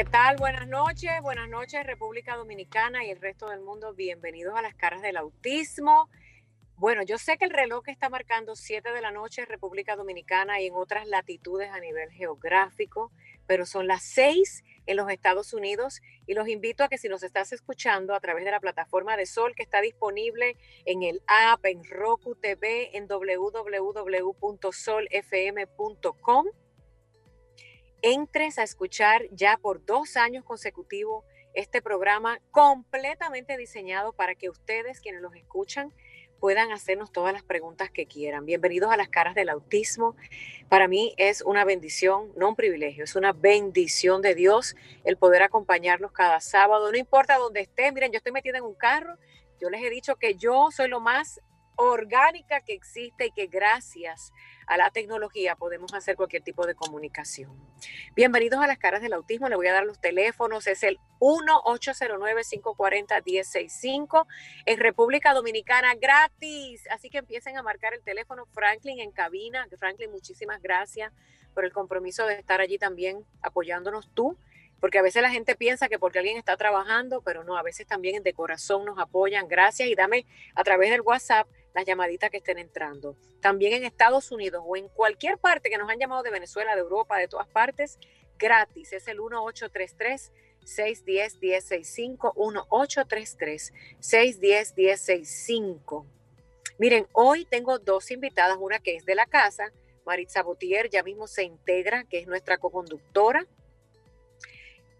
¿Qué tal? Buenas noches, buenas noches República Dominicana y el resto del mundo. Bienvenidos a las caras del autismo. Bueno, yo sé que el reloj está marcando 7 de la noche en República Dominicana y en otras latitudes a nivel geográfico, pero son las 6 en los Estados Unidos y los invito a que si nos estás escuchando a través de la plataforma de Sol que está disponible en el app, en Roku TV, en www.solfm.com, entres a escuchar ya por dos años consecutivos este programa completamente diseñado para que ustedes, quienes los escuchan, puedan hacernos todas las preguntas que quieran. Bienvenidos a las caras del autismo. Para mí es una bendición, no un privilegio, es una bendición de Dios el poder acompañarlos cada sábado, no importa dónde estén. Miren, yo estoy metida en un carro, yo les he dicho que yo soy lo más orgánica que existe y que gracias a la tecnología podemos hacer cualquier tipo de comunicación. Bienvenidos a las caras del autismo. Le voy a dar los teléfonos. Es el 1-809-540-1065. En República Dominicana gratis. Así que empiecen a marcar el teléfono Franklin en cabina. Franklin, muchísimas gracias por el compromiso de estar allí también apoyándonos tú porque a veces la gente piensa que porque alguien está trabajando, pero no, a veces también de corazón nos apoyan. Gracias y dame a través del WhatsApp las llamaditas que estén entrando. También en Estados Unidos o en cualquier parte que nos han llamado de Venezuela, de Europa, de todas partes, gratis. Es el 1833 610 1065 1833 610 1065. Miren, hoy tengo dos invitadas, una que es de la casa, Maritza Botier, ya mismo se integra, que es nuestra co-conductora.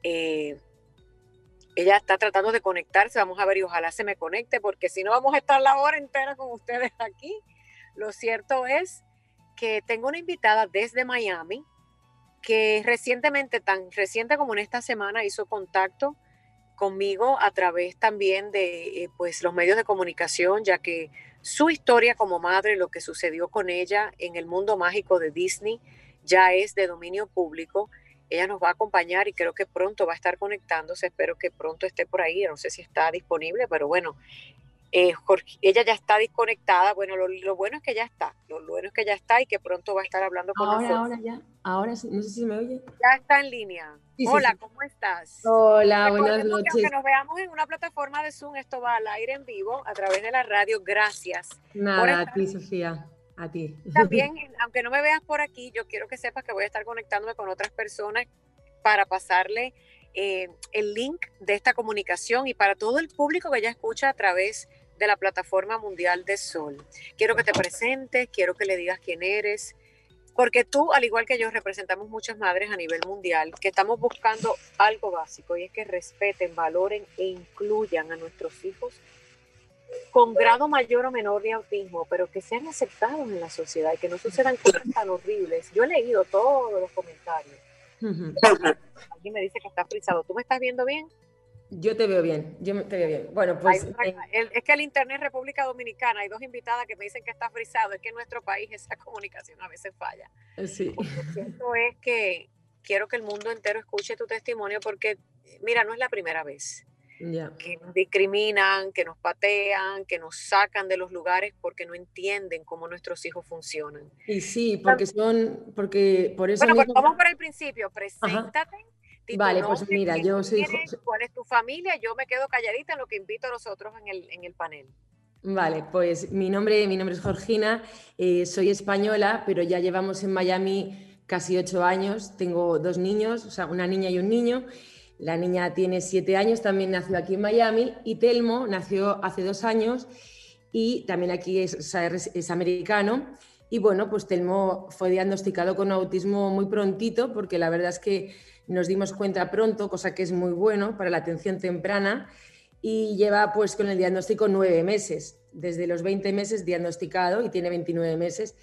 Eh, ella está tratando de conectarse, vamos a ver y ojalá se me conecte porque si no vamos a estar la hora entera con ustedes aquí. Lo cierto es que tengo una invitada desde Miami que recientemente, tan reciente como en esta semana, hizo contacto conmigo a través también de eh, pues, los medios de comunicación, ya que su historia como madre, lo que sucedió con ella en el mundo mágico de Disney, ya es de dominio público ella nos va a acompañar y creo que pronto va a estar conectándose. Espero que pronto esté por ahí. No sé si está disponible, pero bueno, eh, ella ya está desconectada. Bueno, lo, bueno es que ya está. Lo, bueno es que ya está y que pronto va a estar hablando con ahora, nosotros. Ahora ya. Ahora no sé si me oye. Ya está en línea. Hola, ¿cómo estás? Hola, buenas noches. Que nos veamos en una plataforma de Zoom, esto va al aire en vivo a través de la radio. Gracias. Nada, a ti, Sofía. A ti. También, aunque no me veas por aquí, yo quiero que sepas que voy a estar conectándome con otras personas para pasarle eh, el link de esta comunicación y para todo el público que ya escucha a través de la plataforma mundial de Sol. Quiero que te presentes, quiero que le digas quién eres, porque tú, al igual que yo, representamos muchas madres a nivel mundial que estamos buscando algo básico y es que respeten, valoren e incluyan a nuestros hijos con grado mayor o menor de autismo, pero que sean aceptados en la sociedad y que no sucedan cosas tan horribles. Yo he leído todos los comentarios. Alguien me dice que está frisado. ¿Tú me estás viendo bien? Yo te veo bien, yo te veo bien. Bueno, pues... Eh, es que el Internet República Dominicana, hay dos invitadas que me dicen que está frisado, es que en nuestro país esa comunicación a veces falla. Sí. Lo cierto es que quiero que el mundo entero escuche tu testimonio porque, mira, no es la primera vez que nos discriminan, que nos patean, que nos sacan de los lugares porque no entienden cómo nuestros hijos funcionan. Y sí, porque son, porque por eso... Bueno, pues vamos por el principio, preséntate. Vale, pues mira, yo soy... ¿Cuál es tu familia? Yo me quedo calladita en lo que invito a nosotros en el, en el panel. Vale, pues mi nombre, mi nombre es Georgina, eh, soy española, pero ya llevamos en Miami casi ocho años, tengo dos niños, o sea, una niña y un niño, la niña tiene siete años, también nació aquí en Miami y Telmo nació hace dos años y también aquí es, americano. Y bueno, pues Telmo fue diagnosticado con autismo muy prontito porque la verdad es que nos dimos cuenta pronto, cosa que es muy bueno para la atención temprana y lleva pues con el diagnóstico nueve meses, desde los 20 meses diagnosticado y tiene 29 meses.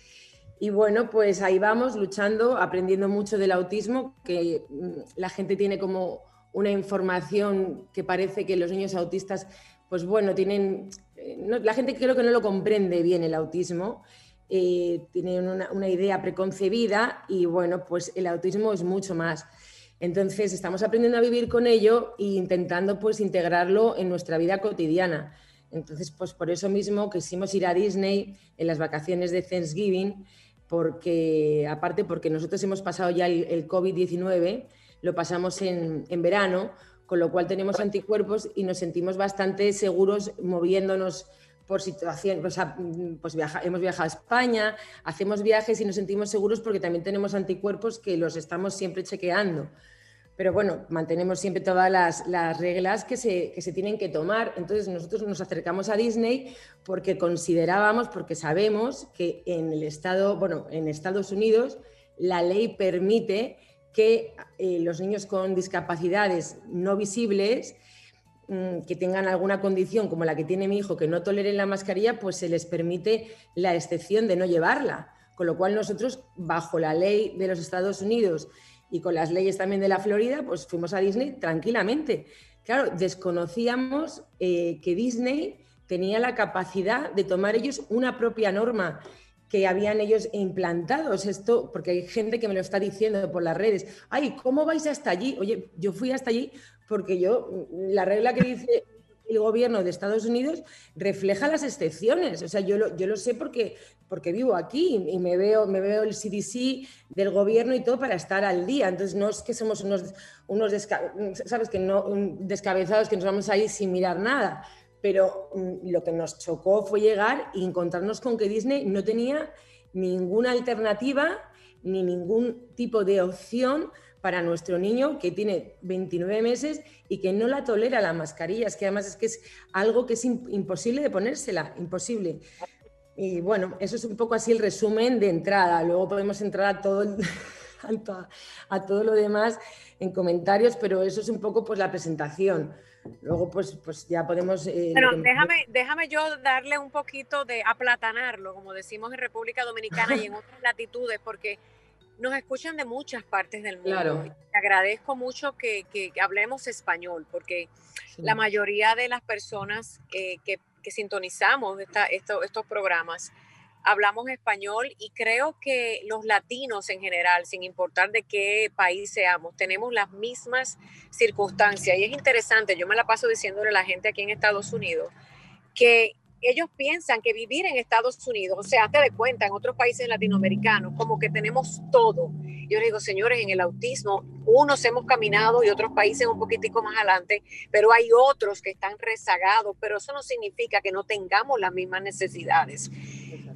Y bueno, pues ahí vamos luchando, aprendiendo mucho del autismo, que mm, la gente tiene como una información que parece que los niños autistas, pues bueno, tienen, eh, la gente creo que no lo comprende bien el autismo, eh, tiene una, una, idea preconcebida y bueno, pues el autismo es mucho más. Entonces estamos aprendiendo a vivir con ello e intentando pues integrarlo en nuestra vida cotidiana. Entonces, pues por eso mismo quisimos ir a Disney en las vacaciones de Thanksgiving, porque aparte porque nosotros hemos pasado ya el, COVID-19, lo pasamos en, verano, con lo cual tenemos anticuerpos y nos sentimos bastante seguros moviéndonos por situación, o sea, pues hemos viajado a España, hacemos viajes y nos sentimos seguros porque también tenemos anticuerpos que los estamos siempre chequeando pero bueno, mantenemos siempre todas las, reglas que se, que se, tienen que tomar. Entonces nosotros nos acercamos a Disney porque considerábamos, porque sabemos que en el estado, bueno, en Estados Unidos la ley permite que eh, los niños con discapacidades no visibles mm, que tengan alguna condición como la que tiene mi hijo, que no toleren la mascarilla, pues se les permite la excepción de no llevarla. Con lo cual nosotros, bajo la ley de los Estados Unidos y con las leyes también de la Florida, pues fuimos a Disney tranquilamente. Claro, desconocíamos eh, que Disney tenía la capacidad de tomar ellos una propia norma que habían ellos implantados esto, porque hay gente que me lo está diciendo por las redes, ay, ¿cómo vais hasta allí? Oye, yo fui hasta allí porque yo, la regla que dice el gobierno de Estados Unidos refleja las excepciones. O sea, yo lo, yo lo sé porque, porque vivo aquí y me veo, me veo el CDC del gobierno y todo para estar al día. Entonces, no es que somos unos, unos ¿sabes? Que no, descabezados que nos vamos a ir sin mirar nada. Pero mm, lo que nos chocó fue llegar y encontrarnos con que Disney no tenía ninguna alternativa ni ningún tipo de opción para nuestro niño que tiene 29 meses y que no la tolera la mascarilla. Es que además es que es algo que es imposible de ponérsela, imposible. Y bueno, eso es un poco así el resumen de entrada. Luego podemos entrar a todo, a, todo lo demás en comentarios, pero eso es un poco pues la presentación. Luego pues, pues ya podemos... Eh, pero déjame, déjame yo darle un poquito de aplatanarlo, como decimos en República Dominicana y en otras latitudes, porque nos escuchan de muchas partes del mundo. Claro. agradezco mucho que, hablemos español, porque la mayoría de las personas eh, que, sintonizamos estos programas hablamos español y creo que los latinos en general, sin importar de qué país seamos, tenemos las mismas circunstancias. Y es interesante, yo me la paso diciéndole a la gente aquí en Estados Unidos que ellos piensan que vivir en Estados Unidos, o sea, te de cuenta, en otros países latinoamericanos, como que tenemos todo. Yo les digo, señores, en el autismo, unos hemos caminado y otros países un poquitico más adelante, pero hay otros que están rezagados, pero eso no significa que no tengamos las mismas necesidades.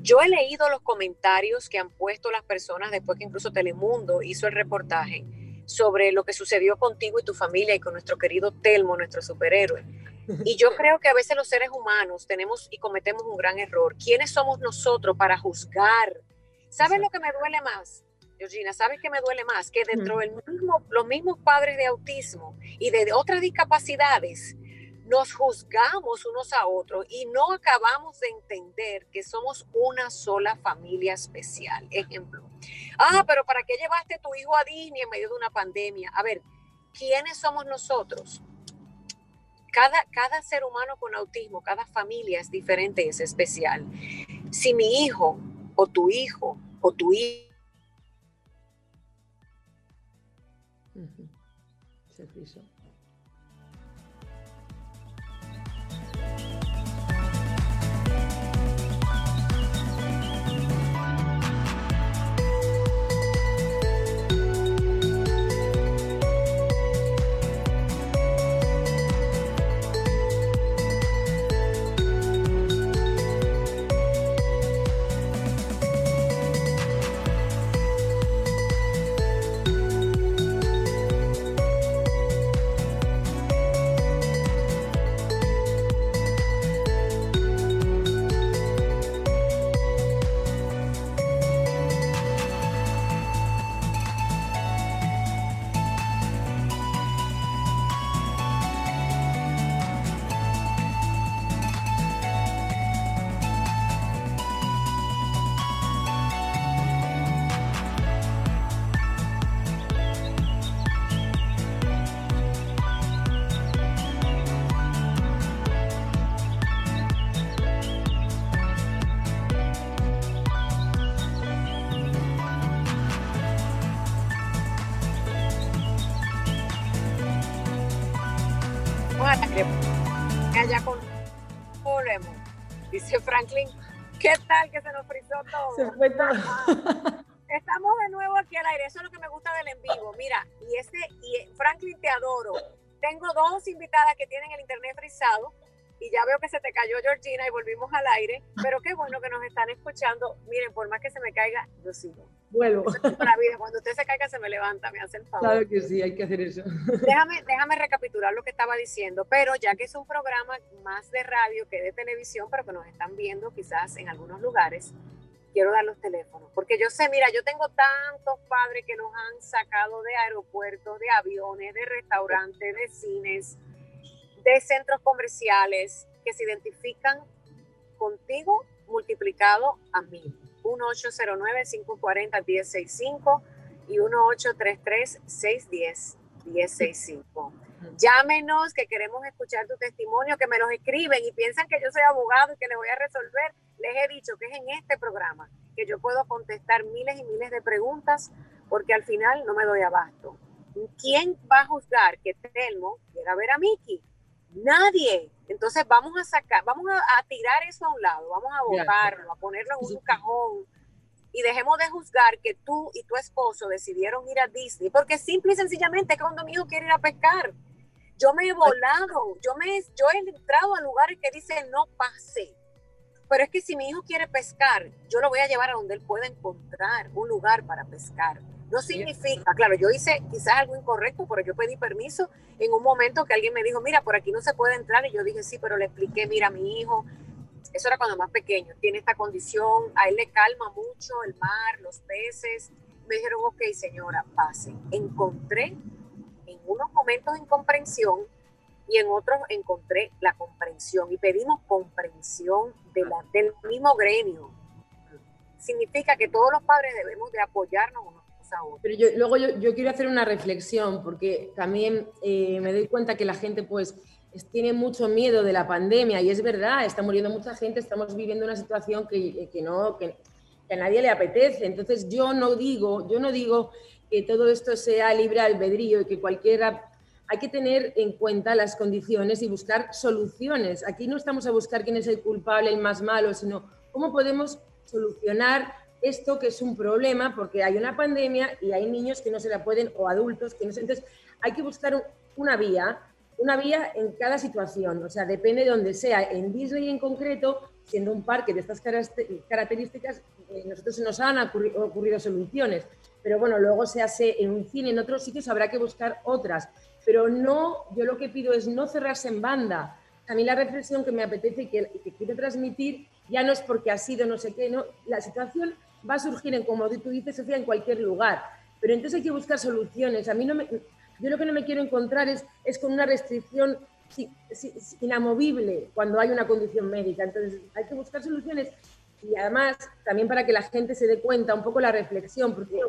Yo he leído los comentarios que han puesto las personas después que incluso Telemundo hizo el reportaje sobre lo que sucedió contigo y tu familia y con nuestro querido Telmo, nuestro superhéroe y yo creo que a veces los seres humanos tenemos y cometemos un gran error. ¿Quiénes somos nosotros para juzgar? ¿Sabes lo que me duele más? Georgina, ¿sabes qué me duele más? Que dentro de mismo, los mismos padres de autismo y de otras discapacidades, nos juzgamos unos a otros y no acabamos de entender que somos una sola familia especial. Ejemplo, ah, mm. pero ¿para qué llevaste tu hijo a Disney en medio de una pandemia? A ver, ¿quiénes somos nosotros? Cada, cada ser humano con autismo, cada familia es diferente y es especial. Si mi hijo o tu hijo o tu hijo. Se. ¿Qué tal que se nos frizó todo? Se fue todo. Estamos de nuevo aquí al aire. Eso es lo que me gusta del en vivo. Mira, y este, y Franklin, te adoro. Tengo dos invitadas que tienen el internet frisado y ya veo que se te cayó Georgina y volvimos al aire, pero qué bueno que nos están escuchando. Miren, por más que se me caiga, yo sigo. Vuelvo. la vida. Cuando usted se caiga, se me levanta, me hace el favor. Claro que sí, hay que hacer eso. Déjame, déjame recapitular lo que estaba diciendo, pero ya que es un programa más de radio que de televisión, pero que nos están viendo quizás en algunos lugares, quiero dar los teléfonos, porque yo sé, mira, yo tengo tantos padres que nos han sacado de aeropuertos, de aviones, de restaurantes, de cines, de centros comerciales que se identifican contigo multiplicado a mí. 1-809-540-1065 y 1-833-610-1065. Llámenos que queremos escuchar tu testimonio, que me los escriben y piensan que yo soy abogado y que les voy a resolver. Les he dicho que es en este programa que yo puedo contestar miles y miles de preguntas porque al final no me doy abasto. ¿Quién va a juzgar que Telmo quiera ver a Miki? Nadie. Entonces vamos a sacar, vamos a, tirar eso a un lado, vamos a botarlo, a ponerlo en un cajón y dejemos de juzgar que tú y tu esposo decidieron ir a Disney, porque simple y sencillamente que cuando mi hijo quiere ir a pescar, yo me he volado, yo me yo he entrado a lugares que dicen no pase. Pero es que si mi hijo quiere pescar, yo lo voy a llevar a donde él pueda encontrar un lugar para pescar. No significa, claro, yo hice quizás algo incorrecto porque yo pedí permiso en un momento que alguien me dijo, mira, por aquí no se puede entrar. Y yo dije, sí, pero le expliqué, mira, mi hijo, eso era cuando más pequeño, tiene esta condición, a él le calma mucho el mar, los peces. Me dijeron, ok, señora, pase. Encontré en unos momentos incomprensión y en otros encontré la comprensión y pedimos comprensión de la, del mismo gremio. Significa que todos los padres debemos de apoyarnos pero luego yo, quiero hacer una reflexión, porque también eh, me doy cuenta que la gente pues tiene mucho miedo de la pandemia y es verdad, está muriendo mucha gente, estamos viviendo una situación que, que no, que, a nadie le apetece. Entonces yo no digo, yo no digo que todo esto sea libre albedrío y que cualquiera hay que tener en cuenta las condiciones y buscar soluciones. Aquí no estamos a buscar quién es el culpable, el más malo, sino cómo podemos solucionar esto que es un problema porque hay una pandemia y hay niños que no se la pueden o adultos que no se... Entonces hay que buscar una vía, una vía en cada situación, o sea, depende de donde sea. En Disney en concreto, siendo un parque de estas características, eh, nosotros nos han ocurrido, soluciones, pero bueno, luego se hace en un cine, en otros sitios habrá que buscar otras, pero no, yo lo que pido es no cerrarse en banda. A mí la reflexión que me apetece y que, que quiero transmitir ya no es porque ha sido no sé qué, no, la situación va a surgir, en, como tú dices, Sofía, en cualquier lugar. Pero entonces hay que buscar soluciones. A mí no me, yo lo que no me quiero encontrar es, es con una restricción inamovible cuando hay una condición médica. Entonces hay que buscar soluciones y además también para que la gente se dé cuenta un poco la reflexión, porque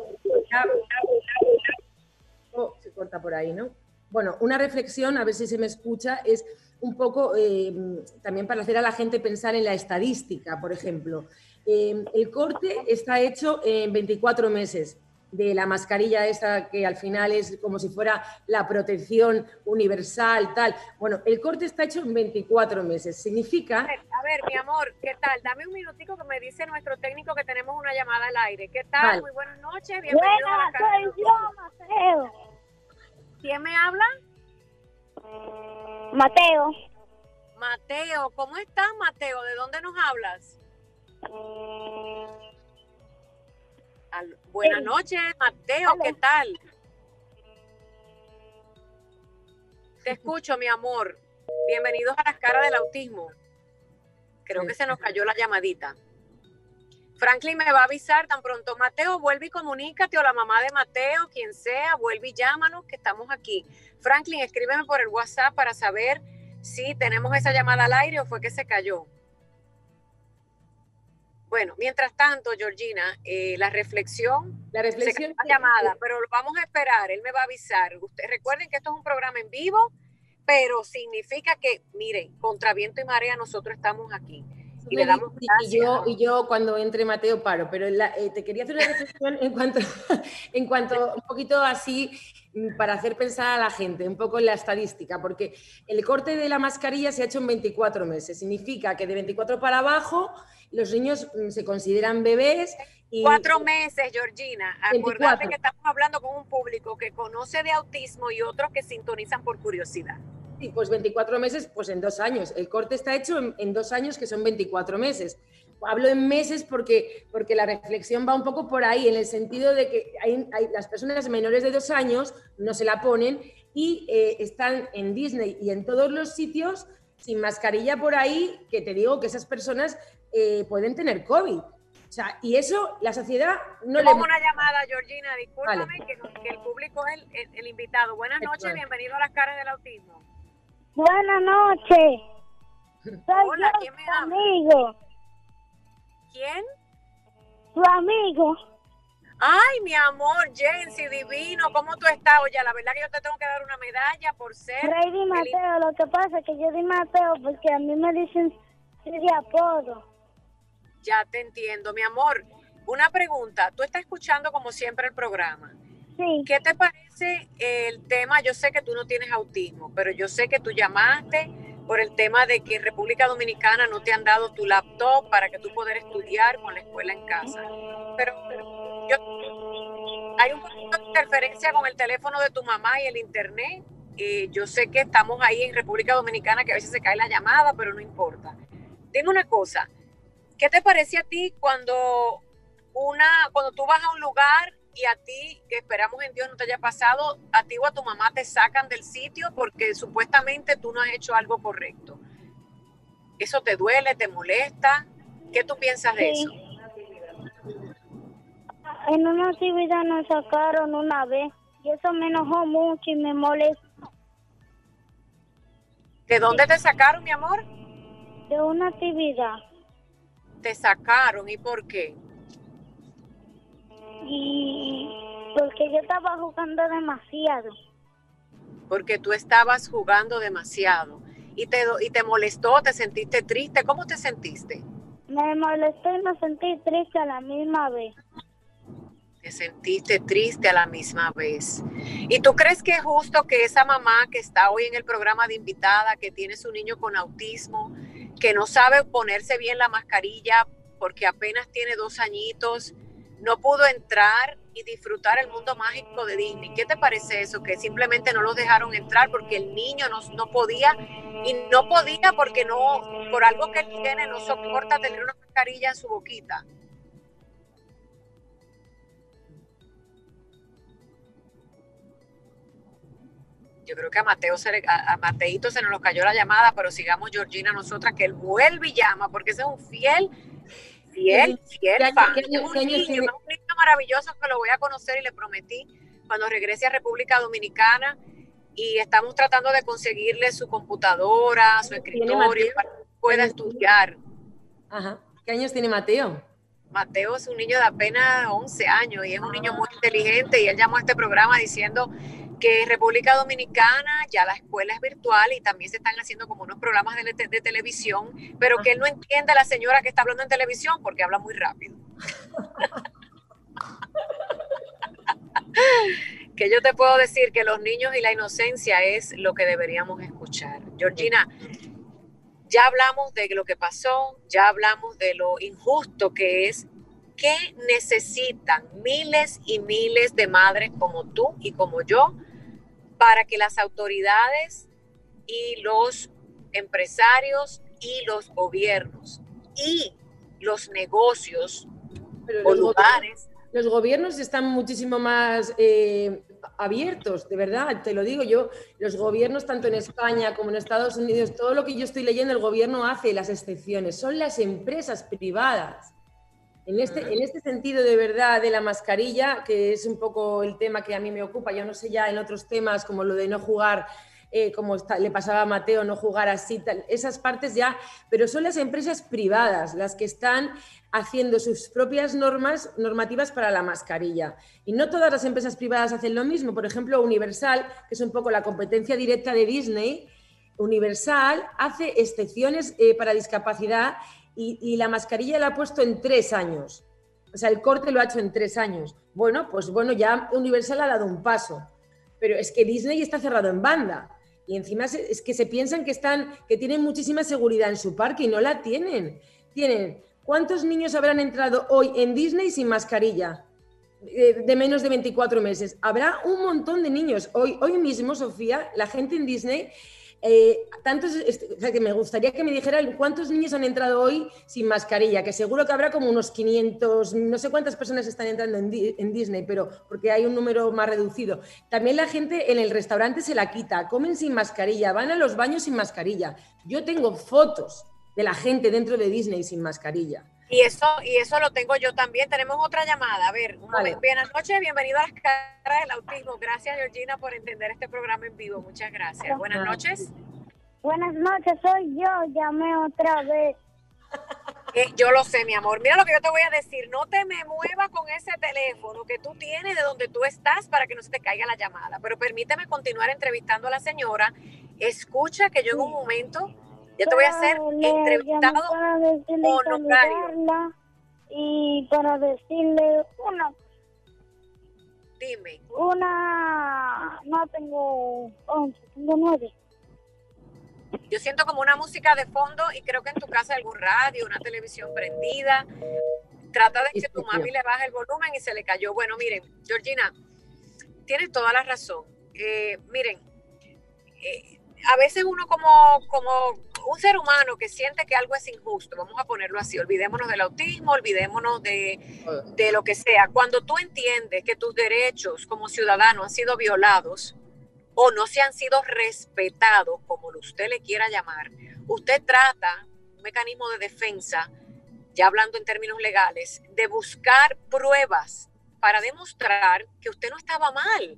oh, se corta por ahí, ¿no? Bueno, una reflexión, a ver si se me escucha, es un poco eh, también para hacer a la gente pensar en la estadística, por ejemplo. Em, el corte está hecho en 24 meses de la mascarilla esa que al final es como si fuera la protección universal, tal. Bueno, el corte está hecho en 24 meses. Significa... A ver, mi amor, ¿qué tal? Dame un minutico que me dice nuestro técnico que tenemos una llamada al aire. ¿Qué tal? Muy buenas noches, bienvenido a la soy yo, Mateo. ¿Quién me habla? Mateo. Mateo, ¿cómo estás, Mateo? ¿De dónde nos hablas? buenas noches, Mateo, ¿qué tal? Te escucho, mi amor. Bienvenidos a las caras del autismo. Creo que se nos cayó la llamadita. Franklin me va a avisar tan pronto. Mateo, vuelve y comunícate, o la mamá de Mateo, quien sea, vuelve y llámanos, que estamos aquí. Franklin, escríbeme por el WhatsApp para saber si tenemos esa llamada al aire o fue que se cayó. Bueno, mientras tanto, Georgina, eh, la reflexión, la reflexión se llamada, pero lo vamos a esperar, él me va a avisar. Ustedes recuerden que esto es un programa en vivo, pero significa que, miren, contra viento y marea nosotros estamos aquí. Y le damos y yo, y yo cuando entre Mateo paro, pero eh, te quería hacer una reflexión en cuanto, en cuanto un poquito así mm, para hacer pensar a la gente, un poco en la estadística, porque el corte de la mascarilla se ha hecho en 24 meses. Significa que de 24 para abajo los niños mm, se consideran bebés. Y, Cuatro meses, Georgina. Acuérdate que estamos hablando con un público que conoce de autismo y otros que sintonizan por curiosidad. Pues 24 meses, pues en dos años. El corte está hecho en, dos años, que son 24 meses. Hablo en meses porque, porque la reflexión va un poco por ahí, en el sentido de que hay, las personas menores de dos años no se la ponen y eh, están en Disney y en todos los sitios sin mascarilla por ahí, que te digo que esas personas eh, pueden tener COVID. O sea, y eso la sociedad no le... Pongo una llamada, Georgina, discúlpame, que, el público es el, invitado. Buenas noches, bienvenido a las caras del autismo. Buenas noches. Soy Hola, ¿quién me habla? amigo. ¿Quién? Tu amigo. Ay, mi amor, Jensi, divino, ¿cómo tú estás? Oye, la verdad que yo te tengo que dar una medalla por ser... Rey Di Mateo, lo que pasa es que yo di Mateo porque a mí me dicen de apodo. Ya te entiendo, mi amor. Una pregunta, tú estás escuchando como siempre el programa. ¿Qué te parece el tema? Yo sé que tú no tienes autismo, pero yo sé que tú llamaste por el tema de que en República Dominicana no te han dado tu laptop para que tú puedas estudiar con la escuela en casa. Pero, yo, hay un poquito de interferencia con el teléfono de tu mamá y el internet. Eh, yo sé que estamos ahí en República Dominicana que a veces se cae la llamada, pero no importa. Dime una cosa, ¿qué te parece a ti cuando una, cuando tú vas a un lugar y a ti, que esperamos en Dios no te haya pasado, a ti o a tu mamá te sacan del sitio porque supuestamente tú no has hecho algo correcto? ¿Eso te duele, te molesta? ¿Qué tú piensas de eso? En una actividad nos sacaron una vez y eso me enojó mucho y me molestó. ¿De dónde te sacaron, mi amor? de una actividad. ¿Te sacaron y por qué? Y porque yo estaba jugando demasiado. Porque tú estabas jugando demasiado. ¿Y te, y te molestó? ¿Te sentiste triste? ¿Cómo te sentiste? Me molestó y me sentí triste a la misma vez. Te sentiste triste a la misma vez. ¿Y tú crees que es justo que esa mamá que está hoy en el programa de invitada, que tiene su niño con autismo, que no sabe ponerse bien la mascarilla porque apenas tiene dos añitos, no pudo entrar y disfrutar el mundo mágico de Disney. ¿Qué te parece eso? Que simplemente no los dejaron entrar porque el niño no, no podía y no podía porque no, por algo que él tiene, no soporta tener una mascarilla en su boquita. Yo creo que a Mateo se a, Mateito se nos lo cayó la llamada, pero sigamos Georgina nosotras, que él vuelve y llama, porque ese es un fiel, fiel, fiel fan. un, niño, maravilloso que lo voy a conocer y le prometí cuando regrese a República Dominicana y estamos tratando de conseguirle su computadora, su escritorio para que pueda estudiar. Ajá. ¿Qué años tiene Mateo? Mateo es un niño de apenas 11 años y es un niño muy inteligente y él llamó a este programa diciendo que en República Dominicana ya la escuela es virtual y también se están haciendo como unos programas de, de, televisión, pero que él no entiende a la señora que está hablando en televisión porque habla muy rápido. que yo te puedo decir que los niños y la inocencia es lo que deberíamos escuchar. Georgina, ya hablamos de lo que pasó, ya hablamos de lo injusto que es ¿Qué necesitan miles y miles de madres como tú y como yo para que las autoridades y los empresarios y los gobiernos y los negocios o lugares. Los gobiernos están muchísimo más eh, abiertos, de verdad, te lo digo yo. Los gobiernos, tanto en España como en Estados Unidos, todo lo que yo estoy leyendo, el gobierno hace las excepciones. Son las empresas privadas en este, en este sentido, de verdad, de la mascarilla, que es un poco el tema que a mí me ocupa, yo no sé ya en otros temas como lo de no jugar, eh, como le pasaba a Mateo, no jugar así, esas partes ya, pero son las empresas privadas las que están haciendo sus propias normas, normativas para la mascarilla. Y no todas las empresas privadas hacen lo mismo. Por ejemplo, Universal, que es un poco la competencia directa de Disney, Universal hace excepciones eh, para discapacidad y, la mascarilla la ha puesto en tres años. O sea, el corte lo ha hecho en tres años. Bueno, pues bueno, ya Universal ha dado un paso. Pero es que Disney está cerrado en banda. Y encima es que se piensan que están, que tienen muchísima seguridad en su parque y no la tienen. Tienen, ¿cuántos niños habrán entrado hoy en Disney sin mascarilla? Eh, de menos de 24 meses. Habrá un montón de niños. Hoy, hoy mismo, Sofía, la gente en Disney eh, tantos, que me gustaría que me dijeran cuántos niños han entrado hoy sin mascarilla, que seguro que habrá como unos 500, no sé cuántas personas están entrando en, en, Disney, pero porque hay un número más reducido. También la gente en el restaurante se la quita, comen sin mascarilla, van a los baños sin mascarilla. Yo tengo fotos de la gente dentro de Disney sin mascarilla. Y eso, y eso lo tengo yo también. Tenemos otra llamada. A ver, buenas noches, bienvenido a las caras del autismo. Gracias, Georgina, por entender este programa en vivo. Muchas gracias. Buenas noches. Buenas noches, soy yo. Llamé otra vez. Eh, yo lo sé, mi amor. Mira lo que yo te voy a decir. No te me muevas con ese teléfono que tú tienes de donde tú estás para que no se te caiga la llamada. Pero permíteme continuar entrevistando a la señora. Escucha que yo en un momento yo te voy a hacer entrevistado honorario. Y para decirle una. Dime. Una. No tengo 11, tengo 9. Yo siento como una música de fondo y creo que en tu casa hay algún radio, una televisión prendida. Trata de que tu mami le baje el volumen y se le cayó. Bueno, miren, Georgina, tienes toda la razón. Eh, miren, eh, a veces uno como, como un ser humano que siente que algo es injusto, vamos a ponerlo así, olvidémonos del autismo, olvidémonos de, de lo que sea. Cuando tú entiendes que tus derechos como ciudadano han sido violados o no se han sido respetados, como usted le quiera llamar, usted trata un mecanismo de defensa, ya hablando en términos legales, de buscar pruebas para demostrar que usted no estaba mal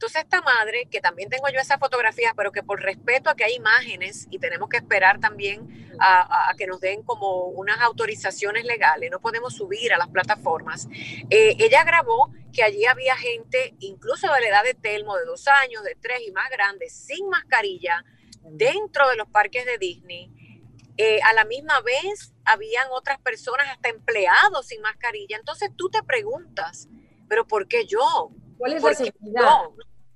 entonces esta madre, que también tengo yo esa fotografía, pero que por respeto a que hay imágenes y tenemos que esperar también a, que nos den como unas autorizaciones legales, no podemos subir a las plataformas, eh, ella grabó que allí había gente, incluso de la edad de Telmo, de dos años, de tres y más grandes, sin mascarilla, dentro de los parques de Disney. Eh, a la misma vez habían otras personas, hasta empleados sin mascarilla. Entonces tú te preguntas, pero ¿por qué yo? ¿Cuál es la seguridad?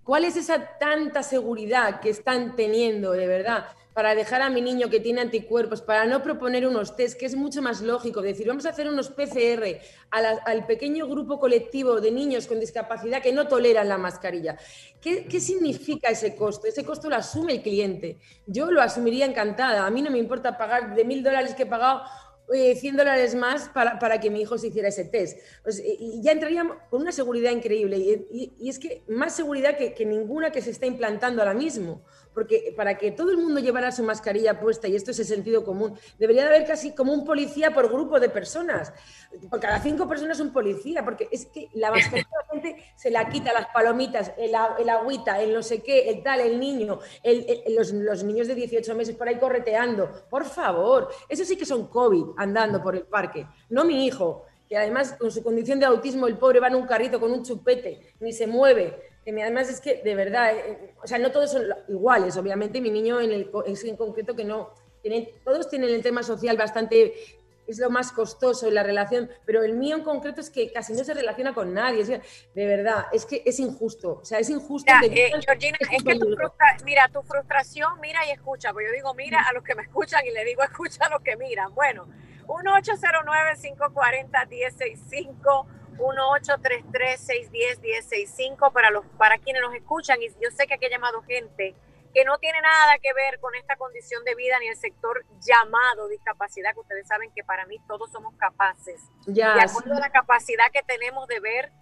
¿Cuál es esa tanta seguridad que están teniendo de verdad para dejar a mi niño que tiene anticuerpos, para no proponer unos test, que es mucho más lógico, decir, vamos a hacer unos PCR al pequeño grupo colectivo de niños con discapacidad que no toleran la mascarilla? ¿Qué, ¿Qué significa ese costo? Ese costo lo asume el cliente. Yo lo asumiría encantada. A mí no me importa pagar de mil dólares que he pagado 100 dólares más para, para, que mi hijo se hiciera ese test. Pues, y ya entraríamos con una seguridad increíble. Y, y, es que más seguridad que, que, ninguna que se está implantando ahora mismo. Porque para que todo el mundo llevara su mascarilla puesta, y esto es el sentido común, debería de haber casi como un policía por grupo de personas. Por cada cinco personas un policía, porque es que la mascarilla la gente se la quita, las palomitas, el, agüita, el no sé qué, el tal, el niño, los, los niños de 18 meses por ahí correteando. Por favor, eso sí que son COVID andando por el parque, no mi hijo, que además con su condición de autismo el pobre va en un carrito con un chupete, ni se mueve. Que además es que de verdad, eh, eh, o sea, no todos son iguales, obviamente mi niño en el, es en concreto que no, tienen, todos tienen el tema social bastante es lo más costoso en la relación, pero el mío en concreto es que casi no se relaciona con nadie. de verdad, es que es injusto. O sea, es injusto. Eh, Georgina, es, que tu mira, tu frustración, mira y escucha. Pues yo digo, mira a los que me escuchan y le digo, escucha a los que miran. Bueno, 1-809-540-1065. 1-833-610-1065 para, los, para quienes nos escuchan. Y yo sé que aquí ha llamado gente que no tiene nada que ver con esta condición de vida ni el sector llamado discapacidad, que ustedes saben que para mí todos somos capaces. Ya, de acuerdo a la capacidad que tenemos de ver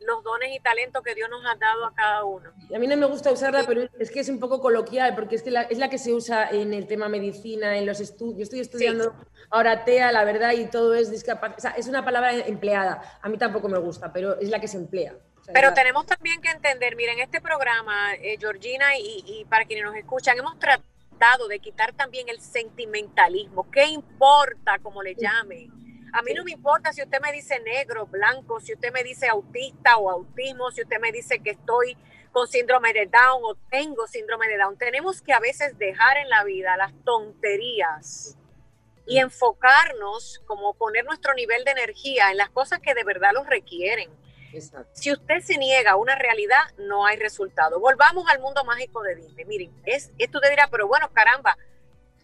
los dones y talentos que Dios nos ha dado a cada uno. A mí no me gusta usarla, pero es que es un poco coloquial, porque es que la, es la que se usa en el tema medicina, en los estudios. Yo estoy estudiando ahora TEA, la verdad, y todo es discapacidad. O sea, es una palabra empleada. A mí tampoco me gusta, pero es la que se emplea. Pero tenemos también que entender, miren, este programa, eh, Georgina, y, para quienes nos escuchan, hemos tratado de quitar también el sentimentalismo. ¿Qué importa como le llame? A mí no me importa si usted me dice negro, blanco, si usted me dice autista o autismo, si usted me dice que estoy con síndrome de Down o tengo síndrome de Down. Tenemos que a veces dejar en la vida las tonterías y enfocarnos, como poner nuestro nivel de energía en las cosas que de verdad los requieren. Si usted se niega a una realidad, no hay resultado. Volvamos al mundo mágico de Disney. Miren, es, esto te dirá, pero bueno, caramba,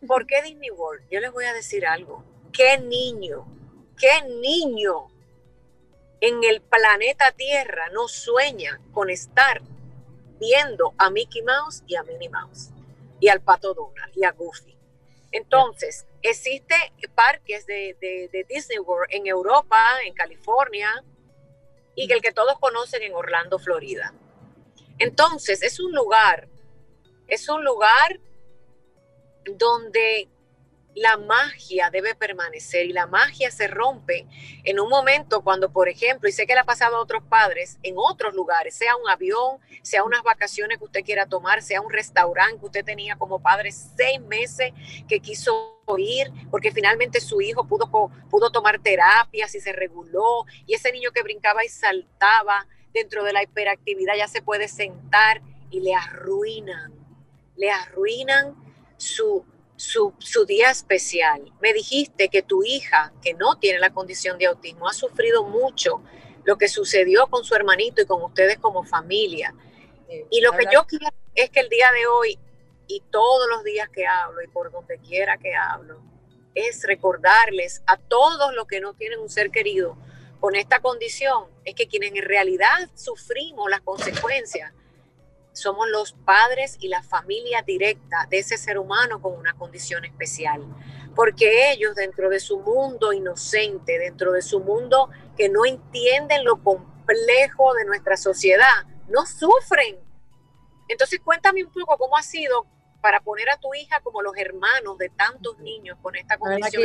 ¿por qué Disney World? Yo les voy a decir algo. ¿Qué niño, qué niño en el planeta Tierra no sueña con estar viendo a Mickey Mouse y a Minnie Mouse y al Pato Donald y a Goofy? Entonces, existe parques de, de, Disney World en Europa, en California, y el que todos conocen en Orlando, Florida. Entonces, es un lugar, es un lugar donde la magia debe permanecer y la magia se rompe en un momento cuando, por ejemplo, y sé que le ha pasado a otros padres en otros lugares, sea un avión, sea unas vacaciones que usted quiera tomar, sea un restaurante que usted tenía como padre seis meses que quiso ir porque finalmente su hijo pudo, pudo tomar terapias y se reguló y ese niño que brincaba y saltaba dentro de la hiperactividad ya se puede sentar y le arruinan, le arruinan su su, día especial. Me dijiste que tu hija, que no tiene la condición de autismo, ha sufrido mucho lo que sucedió con su hermanito y con ustedes como familia. y lo que yo quiero es que el día de hoy y todos los días que hablo y por donde quiera que hablo, es recordarles a todos los que no tienen un ser querido con esta condición, es que quienes en realidad sufrimos las consecuencias somos los padres y la familia directa de ese ser humano con una condición especial. Porque ellos dentro de su mundo inocente, dentro de su mundo que no entienden lo complejo de nuestra sociedad, no sufren. Entonces cuéntame un poco cómo ha sido para poner a tu hija como los hermanos de tantos niños con esta condición.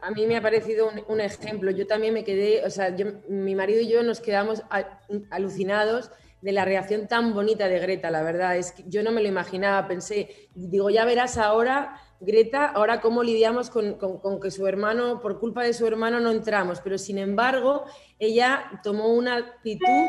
a mí me ha parecido un, ejemplo. Yo también me quedé, o sea, mi marido y yo nos quedamos alucinados de la reacción tan bonita de Greta, la verdad. Es que yo no me lo imaginaba, pensé, digo, ya verás ahora, Greta, ahora cómo lidiamos con, que su hermano, por culpa de su hermano, no entramos. Pero sin embargo, ella tomó una actitud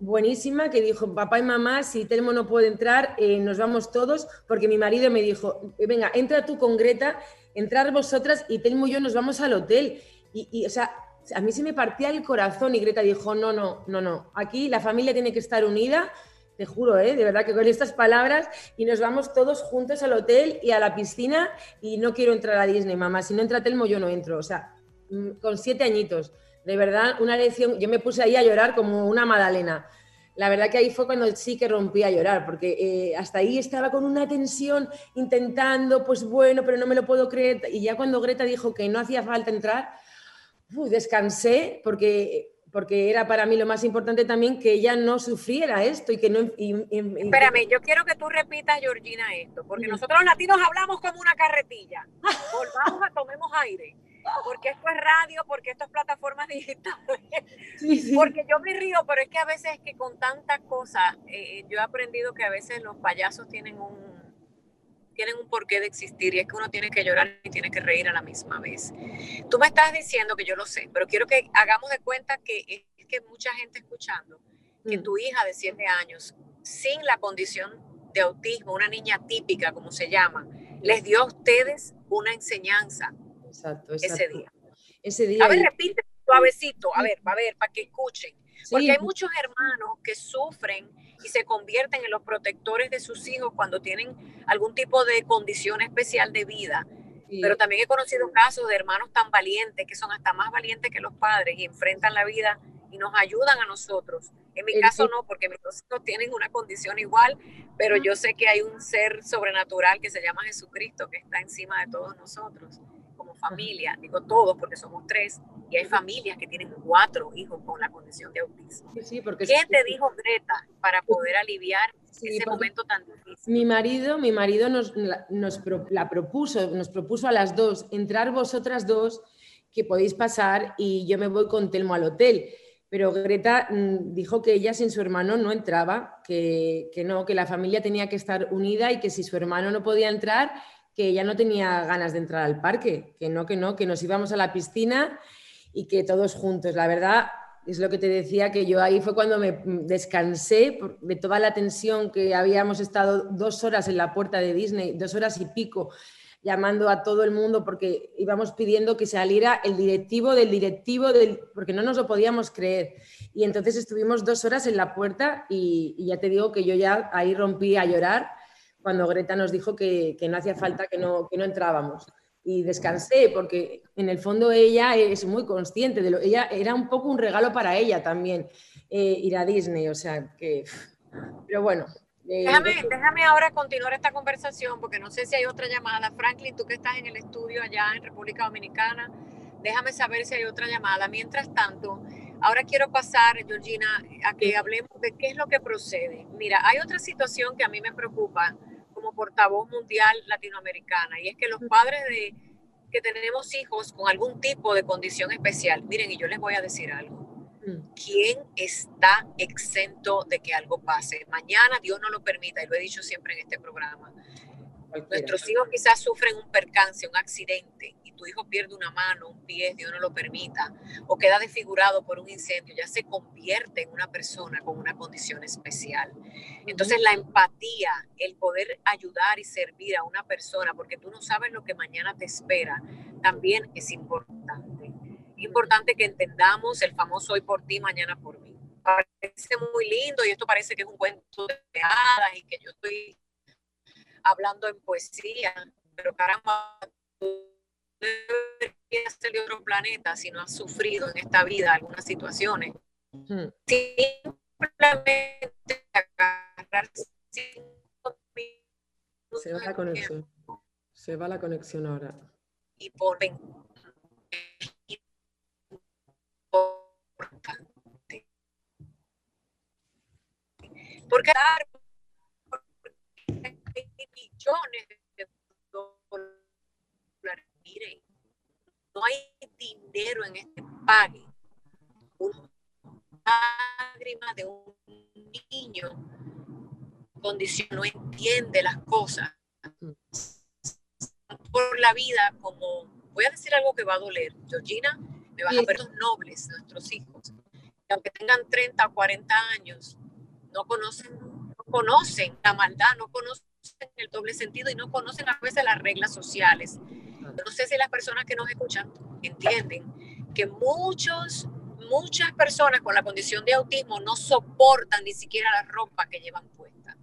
buenísima que dijo, papá y mamá, si Telmo no puede entrar, eh, nos vamos todos, porque mi marido me dijo, venga, entra tú con Greta, entrar vosotras y Telmo y yo nos vamos al hotel. Y, y o sea, a mí se me partía el corazón y Greta dijo, no, no, no, no, aquí la familia tiene que estar unida, te juro, ¿eh? de verdad que con estas palabras y nos vamos todos juntos al hotel y a la piscina y no quiero entrar a Disney, mamá, si no entra Telmo yo no entro, o sea, mm, con siete añitos, de verdad, una lección, yo me puse ahí a llorar como una magdalena. La verdad que ahí fue cuando sí que rompí a llorar, porque eh, hasta ahí estaba con una tensión intentando, pues bueno, pero no me lo puedo creer. Y ya cuando Greta dijo que no hacía falta entrar, descansé porque, porque era para mí lo más importante también que ella no sufriera esto y que no... Espérame, yo quiero que tú repitas, Georgina, esto, porque nosotros los latinos hablamos como una carretilla. Volvamos a tomemos aire. Porque esto es radio, porque esto es plataformas digitales. Porque yo me río, pero es que a veces que con tantas cosas, eh, yo he aprendido que a veces los payasos tienen un, tienen un porqué de existir y es que uno tiene que llorar y tiene que reír a la misma vez. Tú me estás diciendo que yo lo sé, pero quiero que hagamos de cuenta que es que mucha gente escuchando que mm. tu hija de 7 años, sin la condición de autismo, una niña típica, como se llama, les dio a ustedes una enseñanza exacto, ese día. Ese día. A ver, repite suavecito, a ver, a ver, para que escuchen. Porque hay muchos hermanos que sufren y se convierten en los protectores de sus hijos cuando tienen algún tipo de condición especial de vida. Pero también he conocido casos de hermanos tan valientes que son hasta más valientes que los padres y enfrentan la vida y nos ayudan a nosotros. En mi caso no, porque mis dos hijos tienen una condición igual, pero yo sé que hay un ser sobrenatural que se llama Jesucristo que está encima de todos nosotros familia, digo todos porque somos tres, y hay familias que tienen cuatro hijos con la condición de autismo. Sí, porque ¿Qué te dijo Greta para poder aliviar ese momento tan difícil? Mi marido, mi marido nos, nos la propuso, nos propuso a las dos, entrar vosotras dos, que podéis pasar y yo me voy con Telmo al hotel. Pero Greta mm, dijo que ella sin su hermano no entraba, que, que no, que la familia tenía que estar unida y que si su hermano no podía entrar, que ella no tenía ganas de entrar al parque, que no, que no, que nos íbamos a la piscina y que todos juntos. La verdad, es lo que te decía, que yo ahí fue cuando me descansé de toda la tensión que habíamos estado dos horas en la puerta de Disney, dos horas y pico, llamando a todo el mundo porque íbamos pidiendo que saliera el directivo del directivo, del, porque no nos lo podíamos creer. Y entonces estuvimos dos horas en la puerta y, ya te digo que yo ya ahí rompí a llorar cuando Greta nos dijo que, no hacía falta que no, que no entrábamos. Y descansé porque en el fondo ella es muy consciente de lo, ella era un poco un regalo para ella también eh, ir a Disney, o sea que, pero bueno, eh, déjame, déjame ahora continuar esta conversación porque no sé si hay otra llamada. Franklin, tú que estás en el estudio allá en República Dominicana, déjame saber si hay otra llamada. Mientras tanto, ahora quiero pasar, Georgina, a que hablemos de qué es lo que procede. Mira, hay otra situación que a mí me preocupa como portavoz mundial latinoamericana y es que los padres de que tenemos hijos con algún tipo de condición especial, miren, y yo les voy a decir algo Mm. ¿Quién está exento de que algo pase? Mañana Dios no lo permita, y lo he dicho siempre en este programa. Nuestros hijos quizás sufren un percance, un accidente, tu hijo pierde una mano, un pie, Dios no lo permita, o queda desfigurado por un incendio, ya se convierte en una persona con una condición especial. Entonces la empatía, el poder ayudar y servir a una persona, porque tú no sabes lo que mañana te espera, también es importante importante que entendamos el famoso hoy por ti, mañana por mí. Parece muy lindo y esto parece que es un cuento de hadas y que yo estoy hablando en poesía, pero caramba, tú deberías ser de otro planeta si no has sufrido en esta vida algunas situaciones. Hmm. Simplemente agarrar Se va la conexión. Se va la conexión ahora. Y por Porque millones de. Miren, no hay dinero en este pague. Una lágrima de un niño condición no entiende las cosas por la vida como voy a decir algo que va a doler Georgina me vas a ver los nobles nuestros hijos aunque tengan 30 o 40 años no conocen, no conocen la maldad, no conocen el doble sentido y no conocen a veces las reglas sociales. No sé si las personas que nos escuchan entienden que muchos, muchas personas con la condición de autismo no soportan ni siquiera la ropa que llevan puesta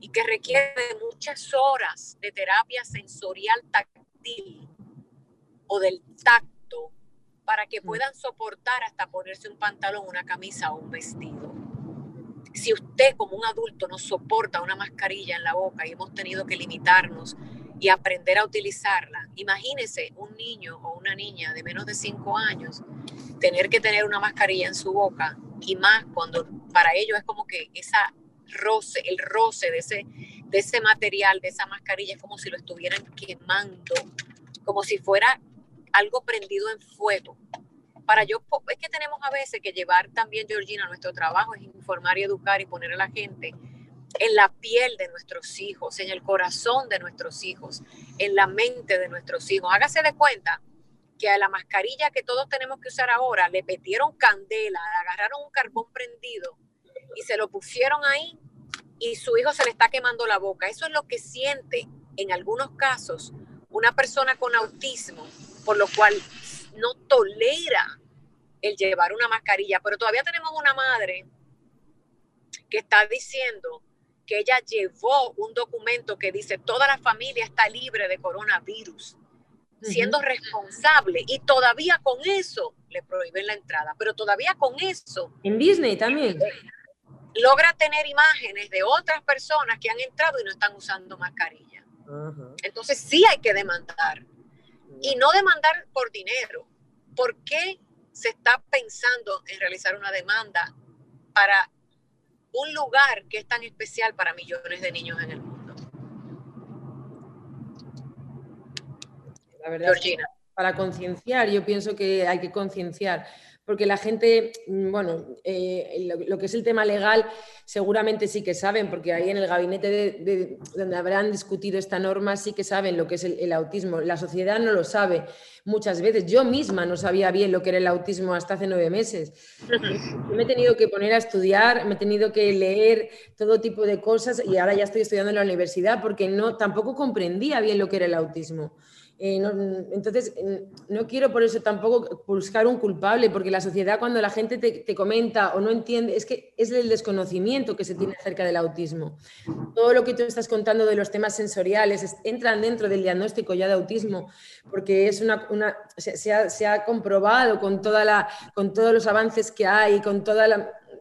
y que requiere muchas horas de terapia sensorial táctil o del tacto para que mm. puedan soportar hasta ponerse un pantalón, una camisa o un vestido. Si usted como un adulto no soporta una mascarilla en la boca y hemos tenido que limitarnos y aprender a utilizarla, imagínese un niño o una niña de menos de 5 años tener que tener una mascarilla en su boca y más cuando para ellos es como que esa roce, el roce de ese, de ese material, de esa mascarilla, es como si lo estuvieran quemando, como si fuera algo prendido en fuego. Para yo, es que tenemos a veces que llevar también, Georgina, nuestro trabajo es informar y educar y poner a la gente en la piel de nuestros hijos, en el corazón de nuestros hijos, en la mente de nuestros hijos. Hágase de cuenta que a la mascarilla que todos tenemos que usar ahora le metieron candela, agarraron un carbón prendido y se lo pusieron ahí y su hijo se le está quemando la boca. Eso es lo que siente en algunos casos una persona con autismo, por lo cual no tolera el llevar una mascarilla, pero todavía tenemos una madre que está diciendo que ella llevó un documento que dice toda la familia está libre de coronavirus, siendo responsable y todavía con eso le prohíben la entrada, pero todavía con eso. En Disney también. Logra tener imágenes de otras personas que han entrado y no están usando mascarilla. Entonces sí hay que demandar. Y no demandar por dinero. ¿Por qué se está pensando en realizar una demanda para un lugar que es tan especial para millones de niños en el mundo. La verdad, Georgina. para concienciar, yo pienso que hay que concienciar, porque la gente, mm, bueno, eh, lo, que es el tema legal seguramente sí que saben, porque ahí en el gabinete de, donde habrán discutido esta norma sí que saben lo que es el, autismo. La sociedad no lo sabe muchas veces. Yo misma no sabía bien lo que era el autismo hasta hace nueve meses. me he tenido que poner a estudiar, me he tenido que leer todo tipo de cosas y ahora ya estoy estudiando en la universidad porque no, tampoco comprendía bien lo que era el autismo. Eh, entonces, no quiero por eso tampoco buscar un culpable, porque la sociedad cuando la gente te, comenta o no entiende, es que es el desconocimiento que se tiene acerca del autismo. Todo lo que tú estás contando de los temas sensoriales entran dentro del diagnóstico ya de autismo, porque es una, se, ha, comprobado con, toda la, con todos los avances que hay, con toda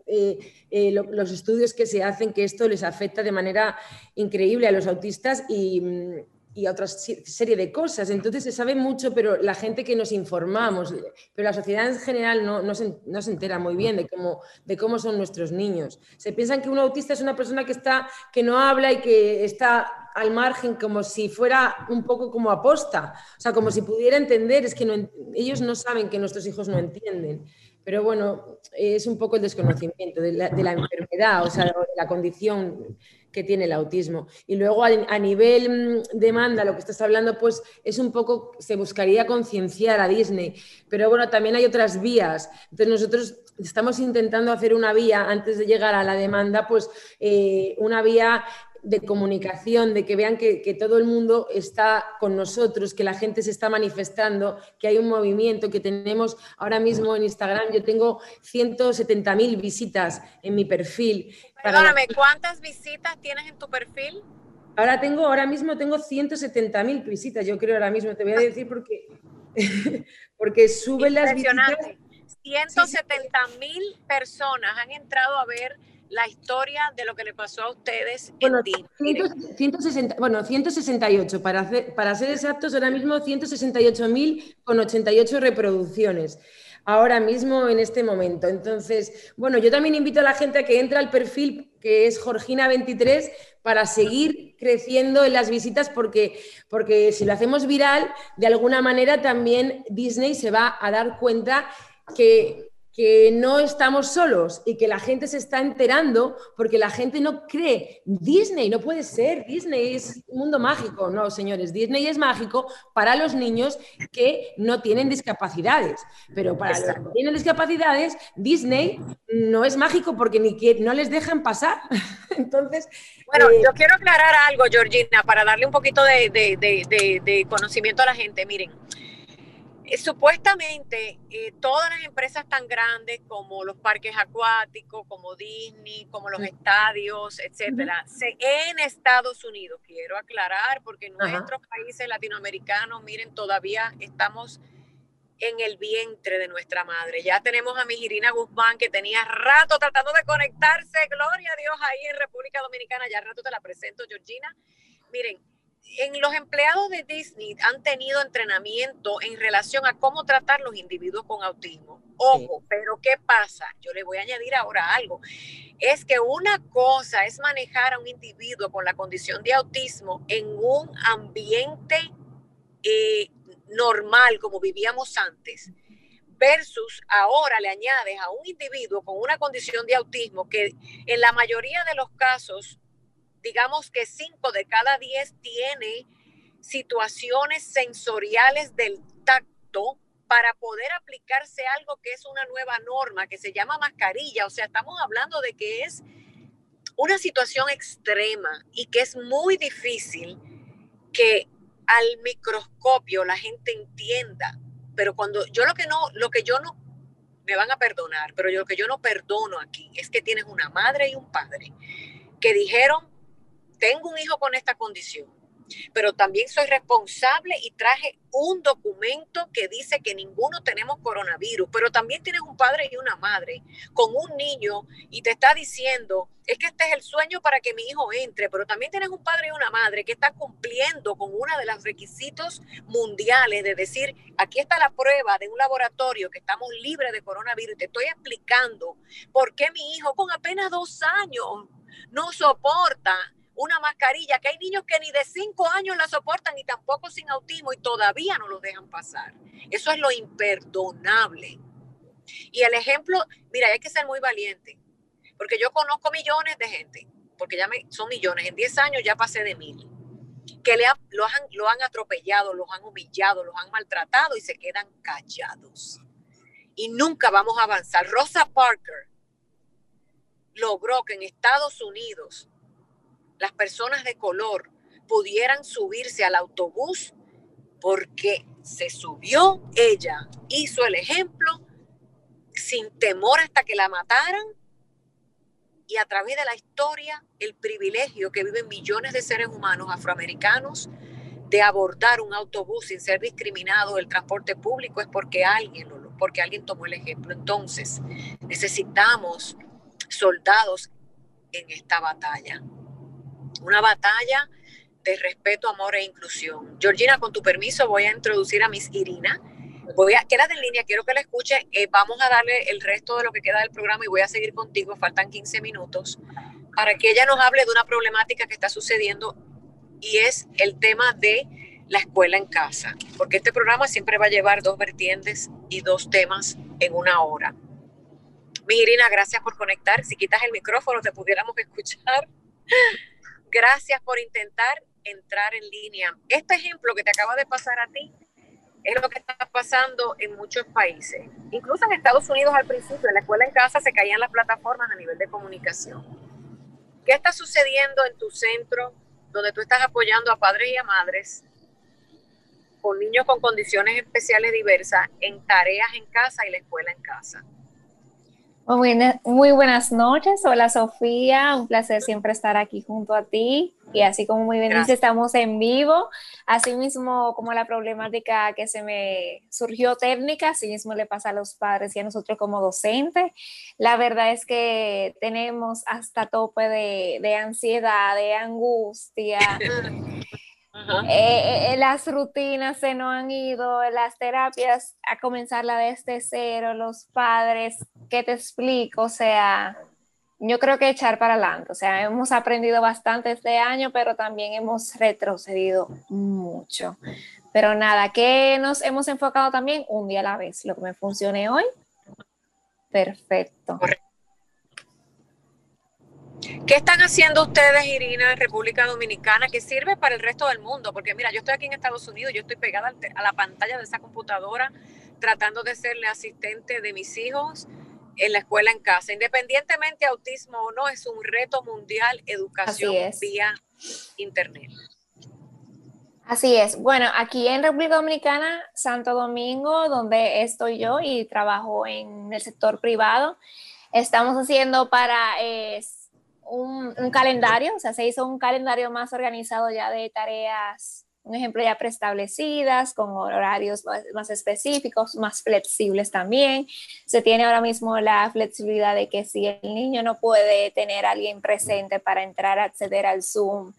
eh, eh, los estudios que se hacen, que esto les afecta de manera increíble a los autistas y mm, y a otra serie de cosas. Entonces se sabe mucho, pero la gente que nos informamos, pero la sociedad en general no, no, se, no, se, entera muy bien de cómo, de cómo son nuestros niños. Se piensan que un autista es una persona que, está, que no habla y que está al margen como si fuera un poco como aposta, o sea, como si pudiera entender, es que no, ellos no saben que nuestros hijos no entienden. Pero bueno, es un poco el desconocimiento de la, de la enfermedad, o sea, de la condición que tiene el autismo. Y luego a, nivel mm, demanda, lo que estás hablando, pues es un poco, se buscaría concienciar a Disney, pero bueno, también hay otras vías. Entonces nosotros estamos intentando hacer una vía, antes de llegar a la demanda, pues eh, una vía de comunicación, de que vean que, todo el mundo está con nosotros, que la gente se está manifestando, que hay un movimiento, que tenemos ahora mismo en Instagram, yo tengo 170.000 visitas en mi perfil. Perdóname, ¿cuántas visitas tienes en tu perfil? Ahora tengo, ahora mismo tengo 170.000 visitas, yo creo ahora mismo, te voy a decir porque, porque suben las visitas. 170 mil personas han entrado a ver la historia de lo que le pasó a ustedes bueno, en 160, bueno, 168, para, hacer, para ser exactos, ahora mismo 168.000 con 88 reproducciones. Ahora mismo, en este momento. Entonces, bueno, yo también invito a la gente a que entre al perfil que es Georgina23 para seguir creciendo en las visitas porque, porque si lo hacemos viral, de alguna manera también Disney se va a dar cuenta que que no estamos solos y que la gente se está enterando porque la gente no cree. Disney no puede ser, Disney es un mundo mágico. No, señores, Disney es mágico para los niños que no tienen discapacidades. Pero para los que tienen discapacidades, Disney no es mágico porque ni que, no les dejan pasar. Entonces. Bueno, eh, yo quiero aclarar algo, Georgina, para darle un poquito de, de conocimiento a la gente. Miren. Eh, supuestamente eh, todas las empresas tan grandes como los parques acuáticos, como Disney, como los estadios, etcétera, en Estados Unidos, quiero aclarar, porque en nuestros países latinoamericanos, miren, todavía estamos en el vientre de nuestra madre. Ya tenemos a mi Irina Guzmán, que tenía rato tratando de conectarse, gloria a Dios, ahí en República Dominicana, ya rato te la presento, Georgina. Miren, en los empleados de Disney han tenido entrenamiento en relación a cómo tratar los individuos con autismo. Ojo, pero ¿qué pasa? Yo le voy a añadir ahora algo. Es que una cosa es manejar a un individuo con la condición de autismo en un ambiente eh, normal como vivíamos antes versus ahora le añades a un individuo con una condición de autismo que en la mayoría de los casos digamos que 5 de cada 10 tiene situaciones sensoriales del tacto para poder aplicarse algo que es una nueva norma, que se llama mascarilla. O sea, estamos hablando de que es una situación extrema y que es muy difícil que al microscopio la gente entienda. Pero cuando yo lo que no, lo que yo no, me van a perdonar, pero yo lo que yo no perdono aquí es que tienes una madre y un padre que dijeron, tengo un hijo con esta condición, pero también soy responsable y traje un documento que dice que ninguno tenemos coronavirus, pero también tienes un padre y una madre con un niño y te está diciendo, es que este es el sueño para que mi hijo entre, pero también tienes un padre y una madre que está cumpliendo con uno de los requisitos mundiales de decir, aquí está la prueba de un laboratorio que estamos libres de coronavirus te estoy explicando por qué mi hijo con apenas dos años no soporta una mascarilla, que hay niños que ni de cinco años la soportan y tampoco sin autismo y todavía no lo dejan pasar. Eso es lo imperdonable. Y el ejemplo, mira, hay que ser muy valiente, porque yo conozco millones de gente, porque ya me, son millones, en 10 años ya pasé de mil, que le lo, han, lo han atropellado, los han humillado, los han maltratado y se quedan callados. Y nunca vamos a avanzar. Rosa Parker logró que en Estados Unidos las personas de color pudieran subirse al autobús porque se subió ella, hizo el ejemplo sin temor hasta que la mataran y a través de la historia el privilegio que viven millones de seres humanos afroamericanos de abordar un autobús sin ser discriminado del transporte público es porque alguien porque alguien tomó el ejemplo. Entonces, necesitamos soldados en esta batalla. Una batalla de respeto, amor e inclusión. Georgina, con tu permiso, voy a introducir a Miss Irina. Voy a, en línea, quiero que la escuche. Eh, vamos a darle el resto de lo que queda del programa y voy a seguir contigo, faltan 15 minutos, para que ella nos hable de una problemática que está sucediendo y es el tema de la escuela en casa, porque este programa siempre va a llevar dos vertientes y dos temas en una hora. Irina, gracias por conectar. Si quitas el micrófono, te pudiéramos escuchar. Gracias por intentar entrar en línea. Este ejemplo que te acaba de pasar a ti es lo que está pasando en muchos países. Incluso en Estados Unidos al principio, en la escuela en casa se caían las plataformas a nivel de comunicación. ¿Qué está sucediendo en tu centro donde tú estás apoyando a padres y a madres con niños con condiciones especiales diversas en tareas en casa y la escuela en casa? Muy, buenas noches. Hola Sofía, un placer siempre estar aquí junto a ti. Y así como muy bien dice, estamos en vivo. Así mismo como la problemática que se me surgió técnica, así mismo le pasa a los padres y a nosotros como docentes. La verdad es que tenemos hasta tope de, de ansiedad, de angustia. Eh, eh, las rutinas se nos han ido, las terapias a comenzarla desde cero, los padres, ¿qué te explico? O sea, yo creo que echar para adelante, o sea, hemos aprendido bastante este año, pero también hemos retrocedido mucho. Pero nada, que nos hemos enfocado también un día a la vez, lo que me funcione hoy, perfecto. ¿Qué están haciendo ustedes, Irina, en República Dominicana, que sirve para el resto del mundo? Porque mira, yo estoy aquí en Estados Unidos, yo estoy pegada a la pantalla de esa computadora tratando de serle asistente de mis hijos en la escuela en casa. Independientemente autismo o no, es un reto mundial educación vía internet. Así es. Bueno, aquí en República Dominicana, Santo Domingo, donde estoy yo y trabajo en el sector privado, estamos haciendo para eh, un, calendario, o sea, se hizo un calendario más organizado ya de tareas, un ejemplo ya preestablecidas, con horarios más, específicos, más flexibles también. Se tiene ahora mismo la flexibilidad de que si el niño no puede tener a alguien presente para entrar a acceder al Zoom,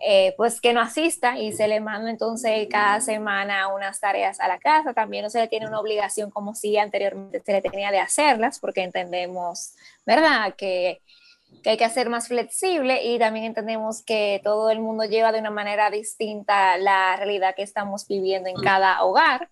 eh, pues que no asista y se le manda entonces cada semana unas tareas a la casa. También no se le tiene una obligación como si anteriormente se le tenía de hacerlas, porque entendemos, ¿verdad? Que que hay que hacer más flexible y también entendemos que todo el mundo lleva de una manera distinta la realidad que estamos viviendo en cada hogar,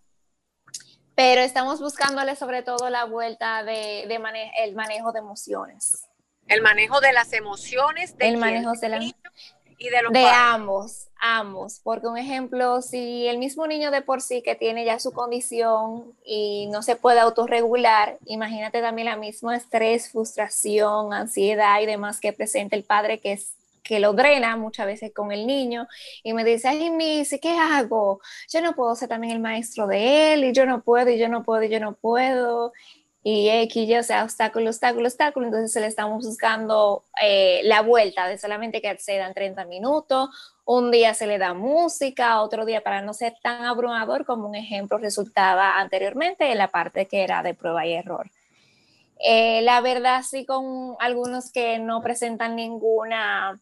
pero estamos buscándole sobre todo la vuelta de, el manejo de emociones. El manejo de las emociones, del manejo de, la, y de los De ambos, ambos, porque un ejemplo, si el mismo niño de por sí que tiene ya su condición y no se puede autorregular, imagínate también la misma estrés, frustración, ansiedad y demás que presenta el padre que es que lo drena muchas veces con el niño y me dice, ay, Missy, ¿qué hago? Yo no puedo ser también el maestro de él y yo no puedo y yo no puedo y yo no puedo y X, Y, o sea, obstáculo, obstáculo, obstáculo, entonces se le estamos buscando eh, la vuelta de solamente que accedan 30 minutos, un día se le da música, otro día para no ser tan abrumador como un ejemplo resultaba anteriormente en la parte que era de prueba y error. Eh, la verdad, sí, con algunos que no presentan ninguna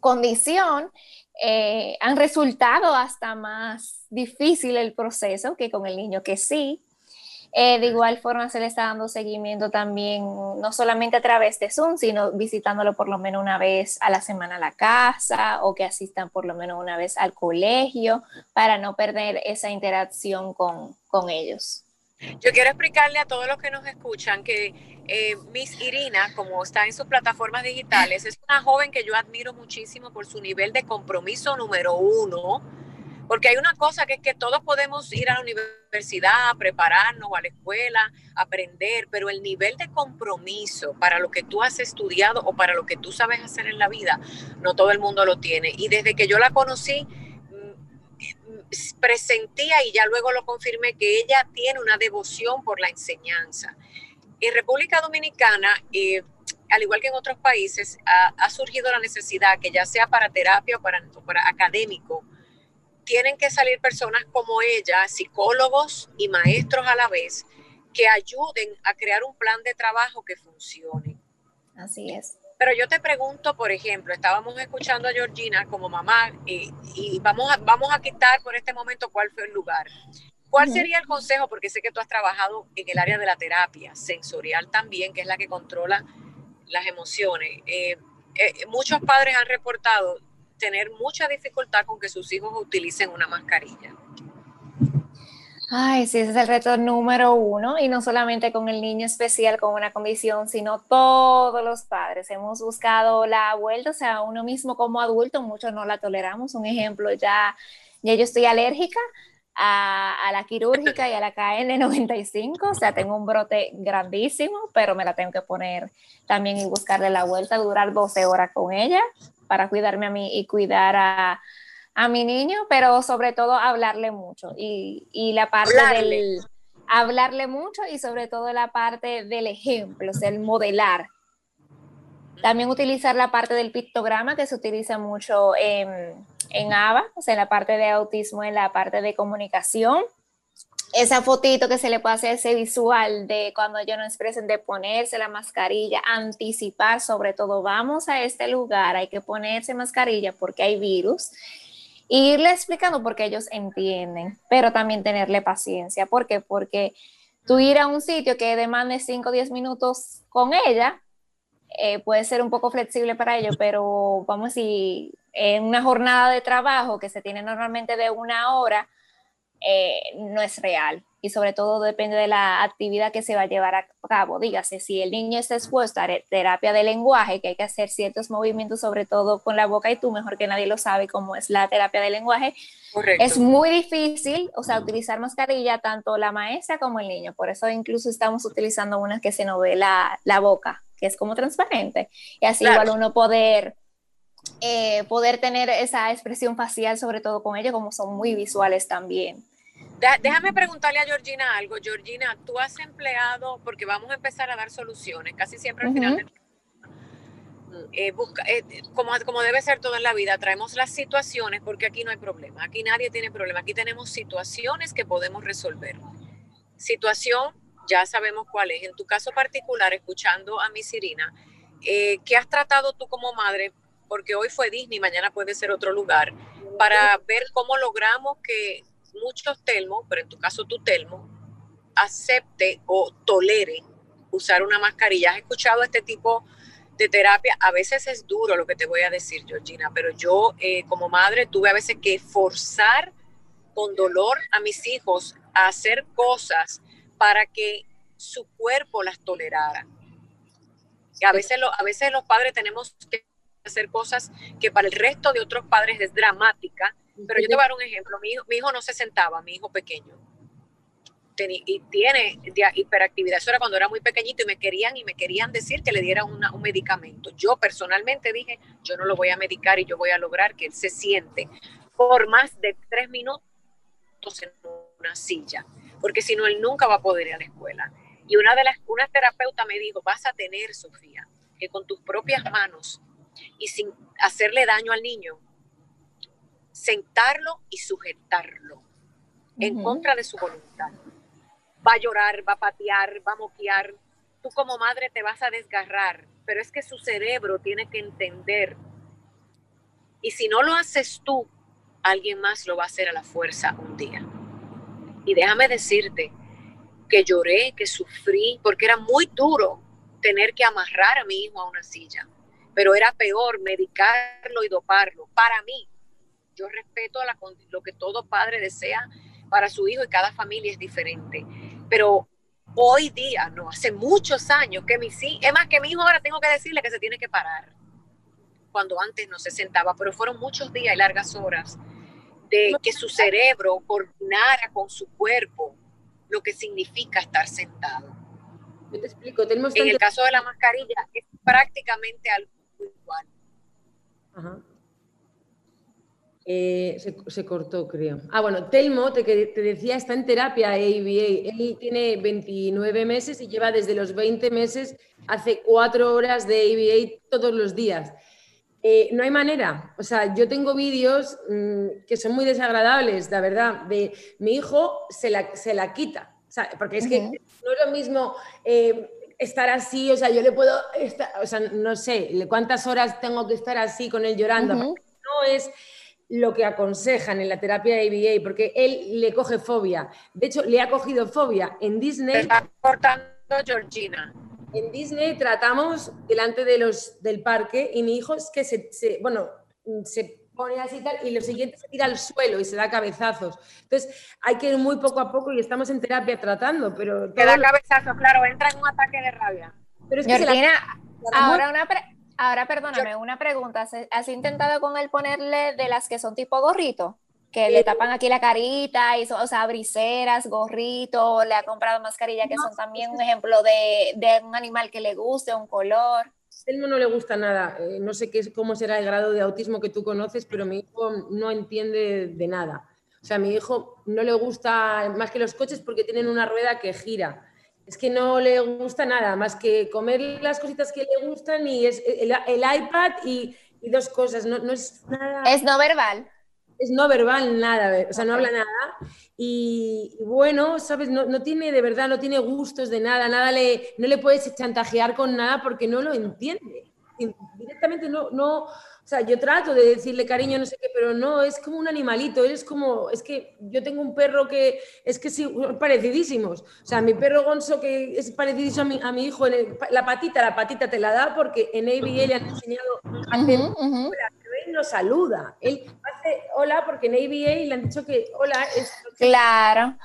condición, eh, han resultado hasta más difícil el proceso que con el niño que sí, eh, de igual forma se le está dando seguimiento también, no solamente a través de Zoom, sino visitándolo por lo menos una vez a la semana a la casa o que asistan por lo menos una vez al colegio para no perder esa interacción con, con ellos. Yo quiero explicarle a todos los que nos escuchan que eh, Miss Irina, como está en sus plataformas digitales, es una joven que yo admiro muchísimo por su nivel de compromiso número uno, porque hay una cosa que es que todos podemos ir a la universidad, prepararnos o a la escuela, aprender, pero el nivel de compromiso para lo que tú has estudiado o para lo que tú sabes hacer en la vida, no todo el mundo lo tiene. Y desde que yo la conocí, presentía y ya luego lo confirmé que ella tiene una devoción por la enseñanza. En República Dominicana, eh, al igual que en otros países, ha, surgido la necesidad que ya sea para terapia o para académico, tienen que salir personas como ella, psicólogos y maestros a la vez, que ayuden a crear un plan de trabajo que funcione. Así es. Pero yo te pregunto, por ejemplo, estábamos escuchando a Georgina como mamá y, vamos, a, vamos a quitar por este momento cuál fue el lugar. ¿Cuál sería el consejo? Porque sé que tú has trabajado en el área de la terapia sensorial también, que es la que controla las emociones. Eh, eh, muchos padres han reportado tener mucha dificultad con que sus hijos utilicen una mascarilla. Ay, sí, ese es el reto número uno y no solamente con el niño especial con una condición, sino todos los padres. Hemos buscado la vuelta, o sea, uno mismo como adulto, muchos no la toleramos. Un ejemplo, ya, ya yo estoy alérgica a, a la quirúrgica y a la KN95, o sea, tengo un brote grandísimo, pero me la tengo que poner también y buscarle la vuelta, durar 12 horas con ella para cuidarme a mí y cuidar a a mi niño, pero sobre todo hablarle mucho y, y la parte del hablarle mucho y sobre todo la parte del ejemplo, o sea, el modelar. También utilizar la parte del pictograma que se utiliza mucho en, en ABA, o sea, en la parte de autismo, en la parte de comunicación. Esa fotito que se le puede hacer, ese visual de cuando ellos no expresen, de ponerse la mascarilla, anticipar sobre todo, vamos a este lugar, hay que ponerse mascarilla porque hay virus y irle explicando porque ellos entienden, pero también tenerle paciencia. ¿Por qué? Porque tú ir a un sitio que demande 5 o 10 minutos con ella, eh, puede ser un poco flexible para ellos, pero vamos decir, en una jornada de trabajo que se tiene normalmente de una hora, eh, no es real. Y sobre todo depende de la actividad que se va a llevar a cabo. Dígase, si el niño está expuesto a terapia de lenguaje, que hay que hacer ciertos movimientos, sobre todo con la boca, y tú mejor que nadie lo sabe cómo es la terapia de lenguaje, es muy difícil, o sea, utilizar mascarilla tanto la maestra como el niño. Por eso incluso estamos utilizando unas que se nos ve la, la boca, que es como transparente, y así igual uno poder... Eh, poder tener esa expresión facial, sobre todo con ellos, como son muy visuales también. Déjame preguntarle a Georgina algo. Georgina, tú has empleado, porque vamos a empezar a dar soluciones, casi siempre al final eh, busca, eh, como, como debe ser todo en la vida, traemos las situaciones porque aquí no hay problema, aquí nadie tiene problema, aquí tenemos situaciones que podemos resolver. Situación, ya sabemos cuál es. En tu caso particular, escuchando a mi Irina, eh, ¿qué has tratado tú como madre? Porque hoy fue Disney, mañana puede ser otro lugar, para ver cómo logramos que muchos telmos, pero en tu caso tu telmo, acepte o tolere usar una mascarilla. ¿Has escuchado este tipo de terapia? A veces es duro lo que te voy a decir, Georgina, pero yo eh, como madre tuve a veces que forzar con dolor a mis hijos a hacer cosas para que su cuerpo las tolerara. Y a veces, a veces los padres tenemos que hacer cosas que para el resto de otros padres es dramática, pero yo te voy a dar un ejemplo. Mi hijo, mi hijo no se sentaba, mi hijo pequeño. y tiene hiperactividad. Eso era cuando era muy pequeñito y me querían y me querían decir que le diera un medicamento. Yo personalmente dije, yo no lo voy a medicar y yo voy a lograr que él se siente por más de tres minutos en una silla, porque si no, él nunca va a poder ir a la escuela. Y una de las, una terapeuta me dijo, vas a tener, Sofía, que con tus propias manos y sin hacerle daño al niño, sentarlo y sujetarlo en contra de su voluntad. Va a llorar, va a patear, va a moquear. Tú como madre te vas a desgarrar, pero es que su cerebro tiene que entender. Y si no lo haces tú, alguien más lo va a hacer a la fuerza un día. Y déjame decirte que lloré, que sufrí, porque era muy duro tener que amarrar a mi hijo a una silla, pero era peor medicarlo y doparlo para mí, yo respeto lo que todo padre desea para su hijo y cada familia es diferente. Pero hoy día, no, hace muchos años que mi sí, es más que mi hijo ahora tengo que decirle que se tiene que parar, cuando antes no se sentaba, pero fueron muchos días y largas horas de que su cerebro coordinara con su cuerpo lo que significa estar sentado. Yo te explico, tenemos En el caso de la mascarilla es prácticamente algo igual. Ajá. Eh, se, cortó, creo. Ah, bueno, Telmo, te, te decía, está en terapia ABA. Él tiene 29 meses y lleva desde los 20 meses, hace cuatro horas de ABA todos los días. Eh, no hay manera. O sea, yo tengo vídeos mm, que son muy desagradables, la verdad. De mi hijo se la, se la quita. porque es que no es lo mismo eh, estar así. O sea, yo le puedo. o sea, no sé cuántas horas tengo que estar así con él llorando. No es lo que aconsejan en la terapia ABA, porque él le coge fobia. De hecho, le ha cogido fobia en Disney. está cortando Georgina. En Disney tratamos delante de los del parque y mi hijo es que se, bueno, se así tal y lo siguiente se tira al suelo y se da cabezazos. Entonces, hay que ir muy poco a poco y estamos en terapia tratando, pero... Te da cabezazos, claro, entra en un ataque de rabia. Pero es que ahora una... Ahora, perdóname, una pregunta. ¿Has intentado con él ponerle de las que son tipo gorrito? Que le tapan aquí la carita, y o sea, briseras, gorrito, le ha comprado mascarilla que son también un ejemplo de, de, un animal que le guste, un color. Él no le gusta nada. Eh, no sé qué, cómo será el grado de autismo que tú conoces, pero mi hijo no entiende de nada. O sea, mi hijo no le gusta más que los coches porque tienen una rueda que gira es que no le gusta nada más que comer las cositas que le gustan y es el, iPad y, dos cosas, no, es nada. Es no verbal. Es no verbal nada, o sea, no habla nada. Y, bueno, ¿sabes? No, tiene, de verdad, no tiene gustos de nada, nada le, no le puedes chantajear con nada porque no lo entiende. Directamente no, no, o sea, yo trato de decirle cariño, no sé qué, pero no, es como un animalito, él es como, es que yo tengo un perro que es que sí, parecidísimos. O sea, mi perro Gonzo que es parecidísimo a mi, a mi hijo, la patita, la patita te la da porque en ABA le han enseñado a hacer él no saluda. Él hace hola porque en ABA le han dicho que hola es... Claro.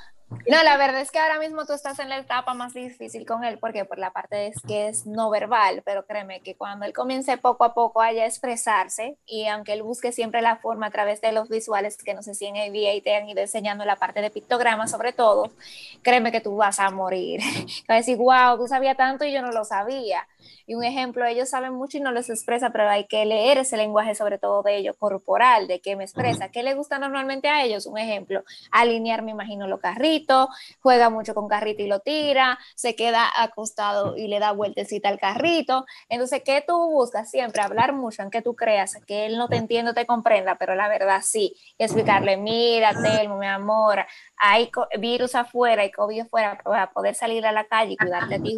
No, la verdad es que ahora mismo tú estás en la etapa más difícil con él, porque por la parte es que es no verbal, pero créeme que cuando él comience poco a poco a expresarse, y aunque él busque siempre la forma a través de los visuales, que no sé si en ABA te han ido enseñando la parte de pictogramas sobre todo, créeme que tú vas a morir. Vas a decir, wow, tú sabías tanto y yo no lo sabía. Y un ejemplo, ellos saben mucho y no les expresa, pero hay que leer ese lenguaje, sobre todo de ellos, corporal, de qué me expresa. ¿Qué le gusta normalmente a ellos? Un ejemplo, alinear, me imagino, los carritos, juega mucho con carrito y lo tira, se queda acostado y le da vueltecita al carrito. Entonces, ¿qué tú buscas? Siempre hablar mucho, aunque tú creas que él no te entiende, te comprenda, pero la verdad sí. Y explicarle, mira, Telmo, mi amor, hay virus afuera, hay COVID afuera, para poder salir a la calle y cuidarte a ti,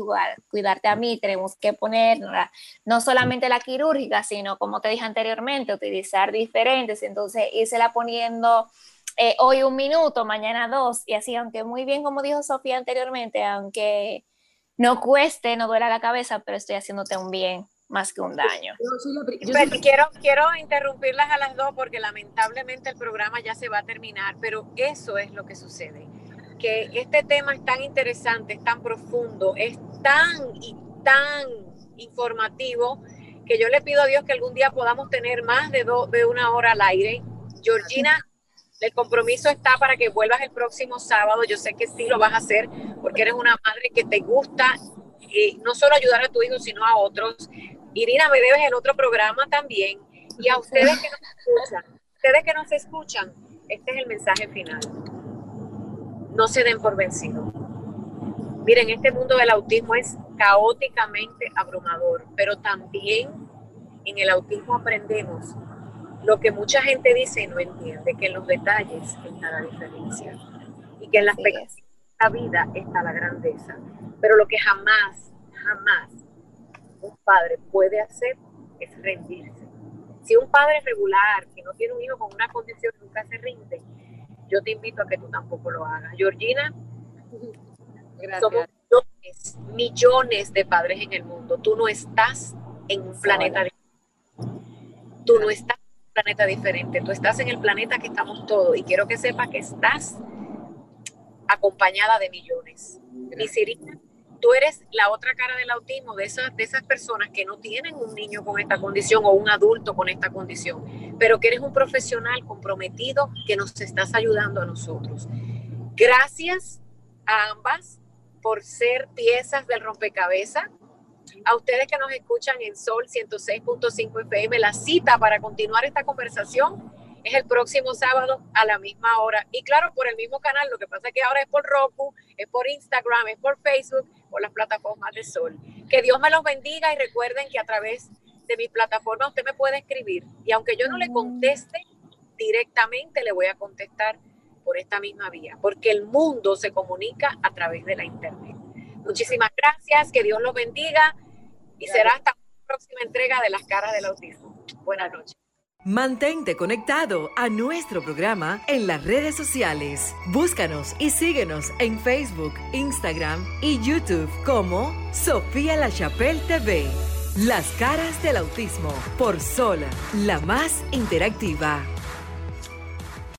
cuidarte a mí, tenemos que poner no solamente la quirúrgica, sino como te dije anteriormente, utilizar diferentes, entonces la poniendo eh, hoy un minuto, mañana dos, y así, aunque muy bien, como dijo Sofía anteriormente, aunque no cueste, no duela la cabeza, pero estoy haciéndote un bien más que un daño. quiero, quiero interrumpirlas a las dos porque lamentablemente el programa ya se va a terminar, pero eso es lo que sucede, que este tema es tan interesante, es tan profundo, es tan y tan informativo que yo le pido a Dios que algún día podamos tener más de, de una hora al aire. Georgina, el compromiso está para que vuelvas el próximo sábado. Yo sé que sí lo vas a hacer porque eres una madre que te gusta eh, no solo ayudar a tu hijo, sino a otros. Irina, me debes el otro programa también. Y a ustedes que nos escuchan, ustedes que nos escuchan, este es el mensaje final. No se den por vencidos. Miren, este mundo del autismo es caóticamente abrumador, pero también en el autismo aprendemos lo que mucha gente dice y no entiende, que en los detalles está la diferencia y que en la la vida está la grandeza. Pero lo que jamás, jamás un padre puede hacer es rendirse. Si un padre regular que no tiene un hijo con una condición nunca se rinde, yo te invito a que tú tampoco lo hagas. Georgina, somos millones, millones de padres en el mundo. Tú no estás en un planeta diferente. Tú no estás planeta diferente. Tú estás en el planeta que estamos todos. Y quiero que sepas que estás acompañada de millones. Mi Sirina, tú eres la otra cara del autismo de esas, de esas personas que no tienen un niño con esta condición o un adulto con esta condición, pero que eres un profesional comprometido que nos estás ayudando a nosotros. Gracias a ambas por ser piezas del rompecabezas. A ustedes que nos escuchan en Sol 106.5 FM, la cita para continuar esta conversación es el próximo sábado a la misma hora. Y claro, por el mismo canal, lo que pasa es que ahora es por Roku, es por Instagram, es por Facebook, por las plataformas de Sol. Que Dios me los bendiga y recuerden que a través de mi plataforma usted me puede escribir. Y aunque yo no le conteste directamente, le voy a contestar por esta misma vía, porque el mundo se comunica a través de la Internet. Muchísimas gracias, que Dios los bendiga y será hasta la próxima entrega de las caras del autismo. Buenas noches. Mantente conectado a nuestro programa en las redes sociales. Búscanos y síguenos en Facebook, Instagram y YouTube como Sofía La Chapelle TV. Las caras del autismo por Sol, la más interactiva.